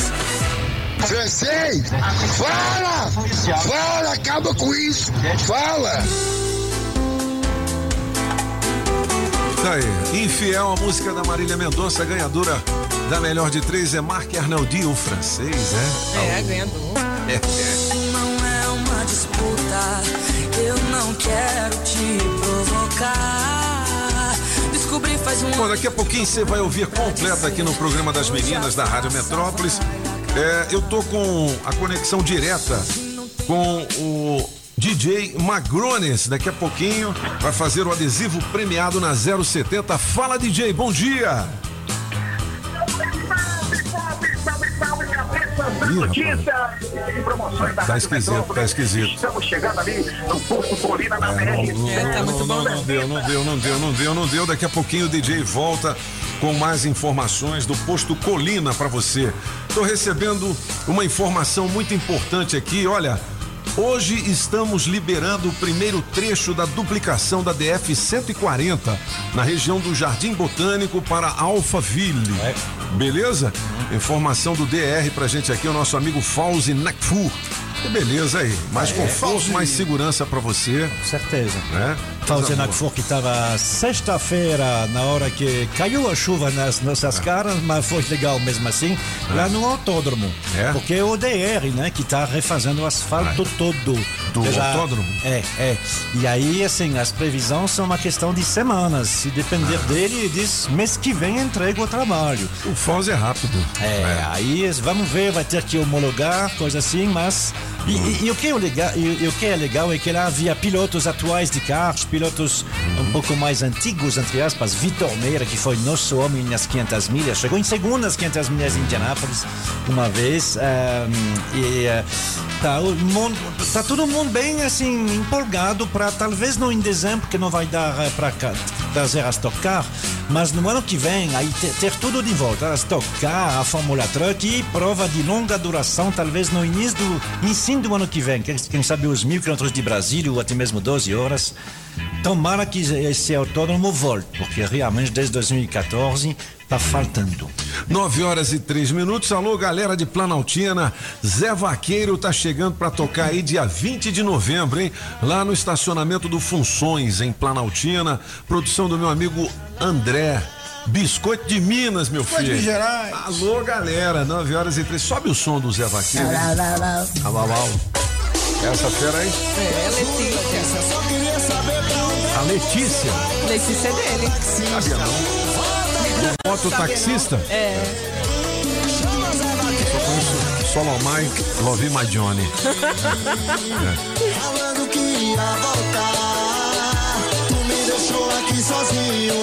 Francês, fala! Fala, acaba com isso! Fala! Tá aí. Infiel, a música da Marília Mendonça, ganhadora da melhor de três é Marc Arnaldi, o francês, é? É, ganhador. É, é. Não é uma disputa, eu não quero te provocar. Descobri faz um Bom, daqui a pouquinho você vai ouvir completa aqui no programa das meninas da Rádio Metrópolis. É, eu tô com a conexão direta com o DJ Magrones. Daqui a pouquinho vai fazer o adesivo premiado na 070. Fala, DJ, bom dia! Ih, Notícias e promoções da Tá Rádio esquisito, Metrópole. tá esquisito. Estamos chegando ali no posto Colina da BR. Não, não, não, não deu, não deu, não deu, não deu, não deu. Daqui a pouquinho o DJ volta com mais informações do posto Colina para você. Tô recebendo uma informação muito importante aqui, olha. Hoje estamos liberando o primeiro trecho da duplicação da DF 140 na região do Jardim Botânico para Alphaville. Beleza? Informação do DR pra gente aqui, o nosso amigo Fauzi Nakfur. Que beleza aí. Mais É. conforto, mais segurança pra você. Com certeza. Né? Boa. Nakfur que estava sexta-feira, na hora que caiu a chuva nas nossas caras, mas foi legal mesmo assim, lá no autódromo. Porque é o DR, né, que está refazendo o asfalto todo. Do autódromo? É, é. E aí, assim, as previsões são uma questão de semanas. Se depender dele, ele diz mês que vem entrega o trabalho. O Fauzi é rápido. É, aí vamos ver, vai ter que homologar, coisa assim, mas. E, e- e o, que é legal, e, e o que é legal é que lá havia pilotos atuais de carros, pilotos um pouco mais antigos, entre aspas, Vitor Meira, que foi nosso homem nas 500 milhas, chegou em segundo nas 500 milhas em Indianápolis uma vez. ehm, e eh, tá, o mundo, tá todo mundo bem assim, empolgado para talvez não em dezembro, que não vai dar para trazer a Stock Car, mas no ano que vem aí ter, ter tudo de volta, a Stock Car, a Fórmula Truck e prova de longa duração, talvez no início do, início do ano que vem, quem, quem sabe os mil quilômetros de Brasília ou até mesmo 12 horas. Tomara que esse autódromo volte, porque realmente desde 2014 tá faltando. 9 horas e três minutos. Alô, galera de Planaltina. Zé Vaqueiro tá chegando para tocar aí dia 20 de novembro, hein? Lá no estacionamento do Funções, em Planaltina. Produção do meu amigo André. Biscoito de Minas, meu Biscoito filho. de Gerais. Alô, galera. 9 horas e três. Sobe o som do Zé Vaqueiro. hein? Au, au, au. Essa fera aí. É, Letícia. A Letícia. Letícia é dele. Sabia não? Do mototaxista? É. Só conheço, Solomai, Love My Johnny. Falando que ia voltar. Tu me deixou aqui sozinho.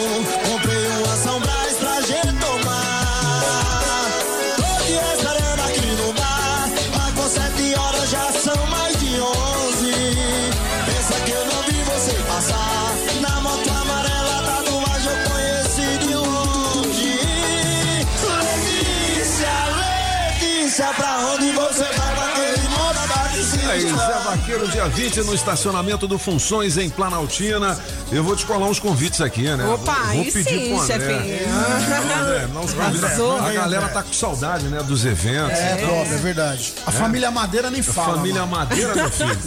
Vaqueiro, dia 20, no estacionamento do Funções, em Planaltina. Eu vou te colar uns convites aqui, né? Opa, vou, aí pedir sim, pro André. É. Arrasou, A galera tá com saudade, né? Dos eventos. É, é verdade. A É. família Madeira nem A fala. família mano. Madeira, meu <laughs> filho.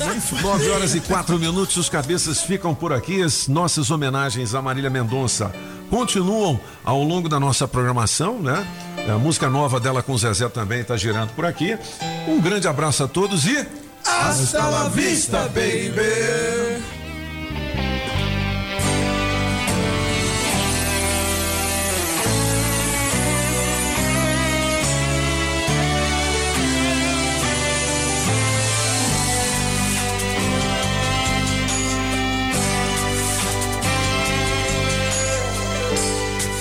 9 horas e 4 minutos, os cabeças ficam por aqui. As nossas homenagens a Marília Mendonça continuam ao longo da nossa programação, né? A música nova dela com o Zezé também está girando por aqui. Um grande abraço a todos e. Hasta la vista, baby.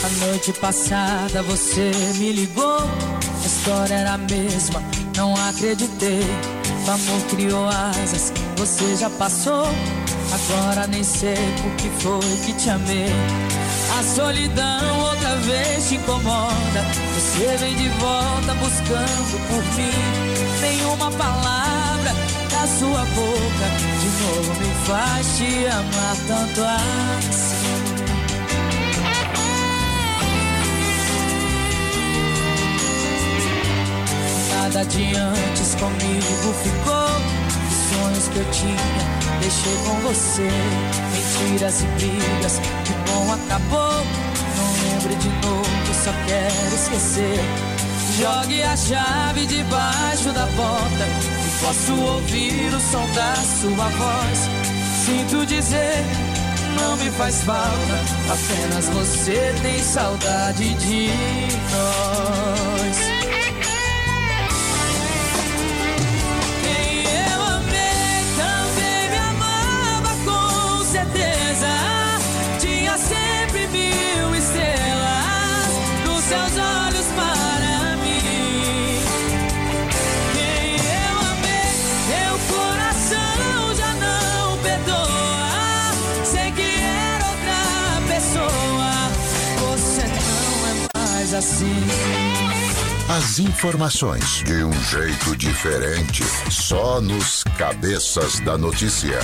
A noite passada você me ligou, a história era a mesma, não acreditei. O amor criou asas, você já passou, agora nem sei por que foi que te amei. A solidão outra vez te incomoda, você vem de volta buscando por mim. Nenhuma palavra da sua boca de novo me faz te amar tanto assim. Nada de antes comigo ficou. Os sonhos que eu tinha, deixei com você. Mentiras e brigas, que bom acabou. Não lembre de novo, só quero esquecer. Jogue a chave debaixo da porta. E posso ouvir o som da sua voz. Sinto dizer, não me faz falta. Apenas você tem saudade de nós. Assim. As informações de um jeito diferente, só nos cabeças da notícia.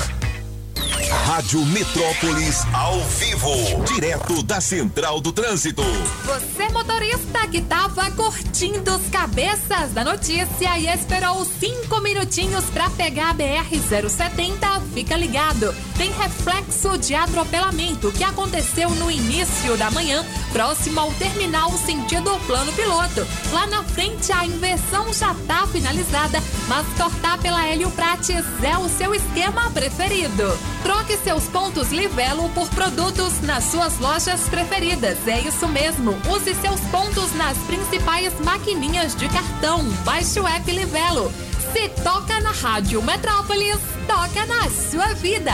Rádio Metrópolis ao vivo, direto da Central do Trânsito. Você motorista que tava curtindo os cabeças da notícia e esperou cinco minutinhos pra pegar a BR-070, fica ligado. Tem reflexo de atropelamento que aconteceu no início da manhã, próximo ao terminal sentido plano piloto. Lá na frente a inversão já tá finalizada, mas cortar pela Hélio Prates é o seu esquema preferido. Troque seus pontos Livelo por produtos nas suas lojas preferidas. É isso mesmo. Use seus pontos nas principais maquininhas de cartão. Baixe o app Livelo. Se toca na Rádio Metrópolis, toca na sua vida.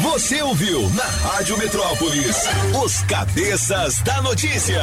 Você ouviu na Rádio Metrópolis os cabeças da notícia.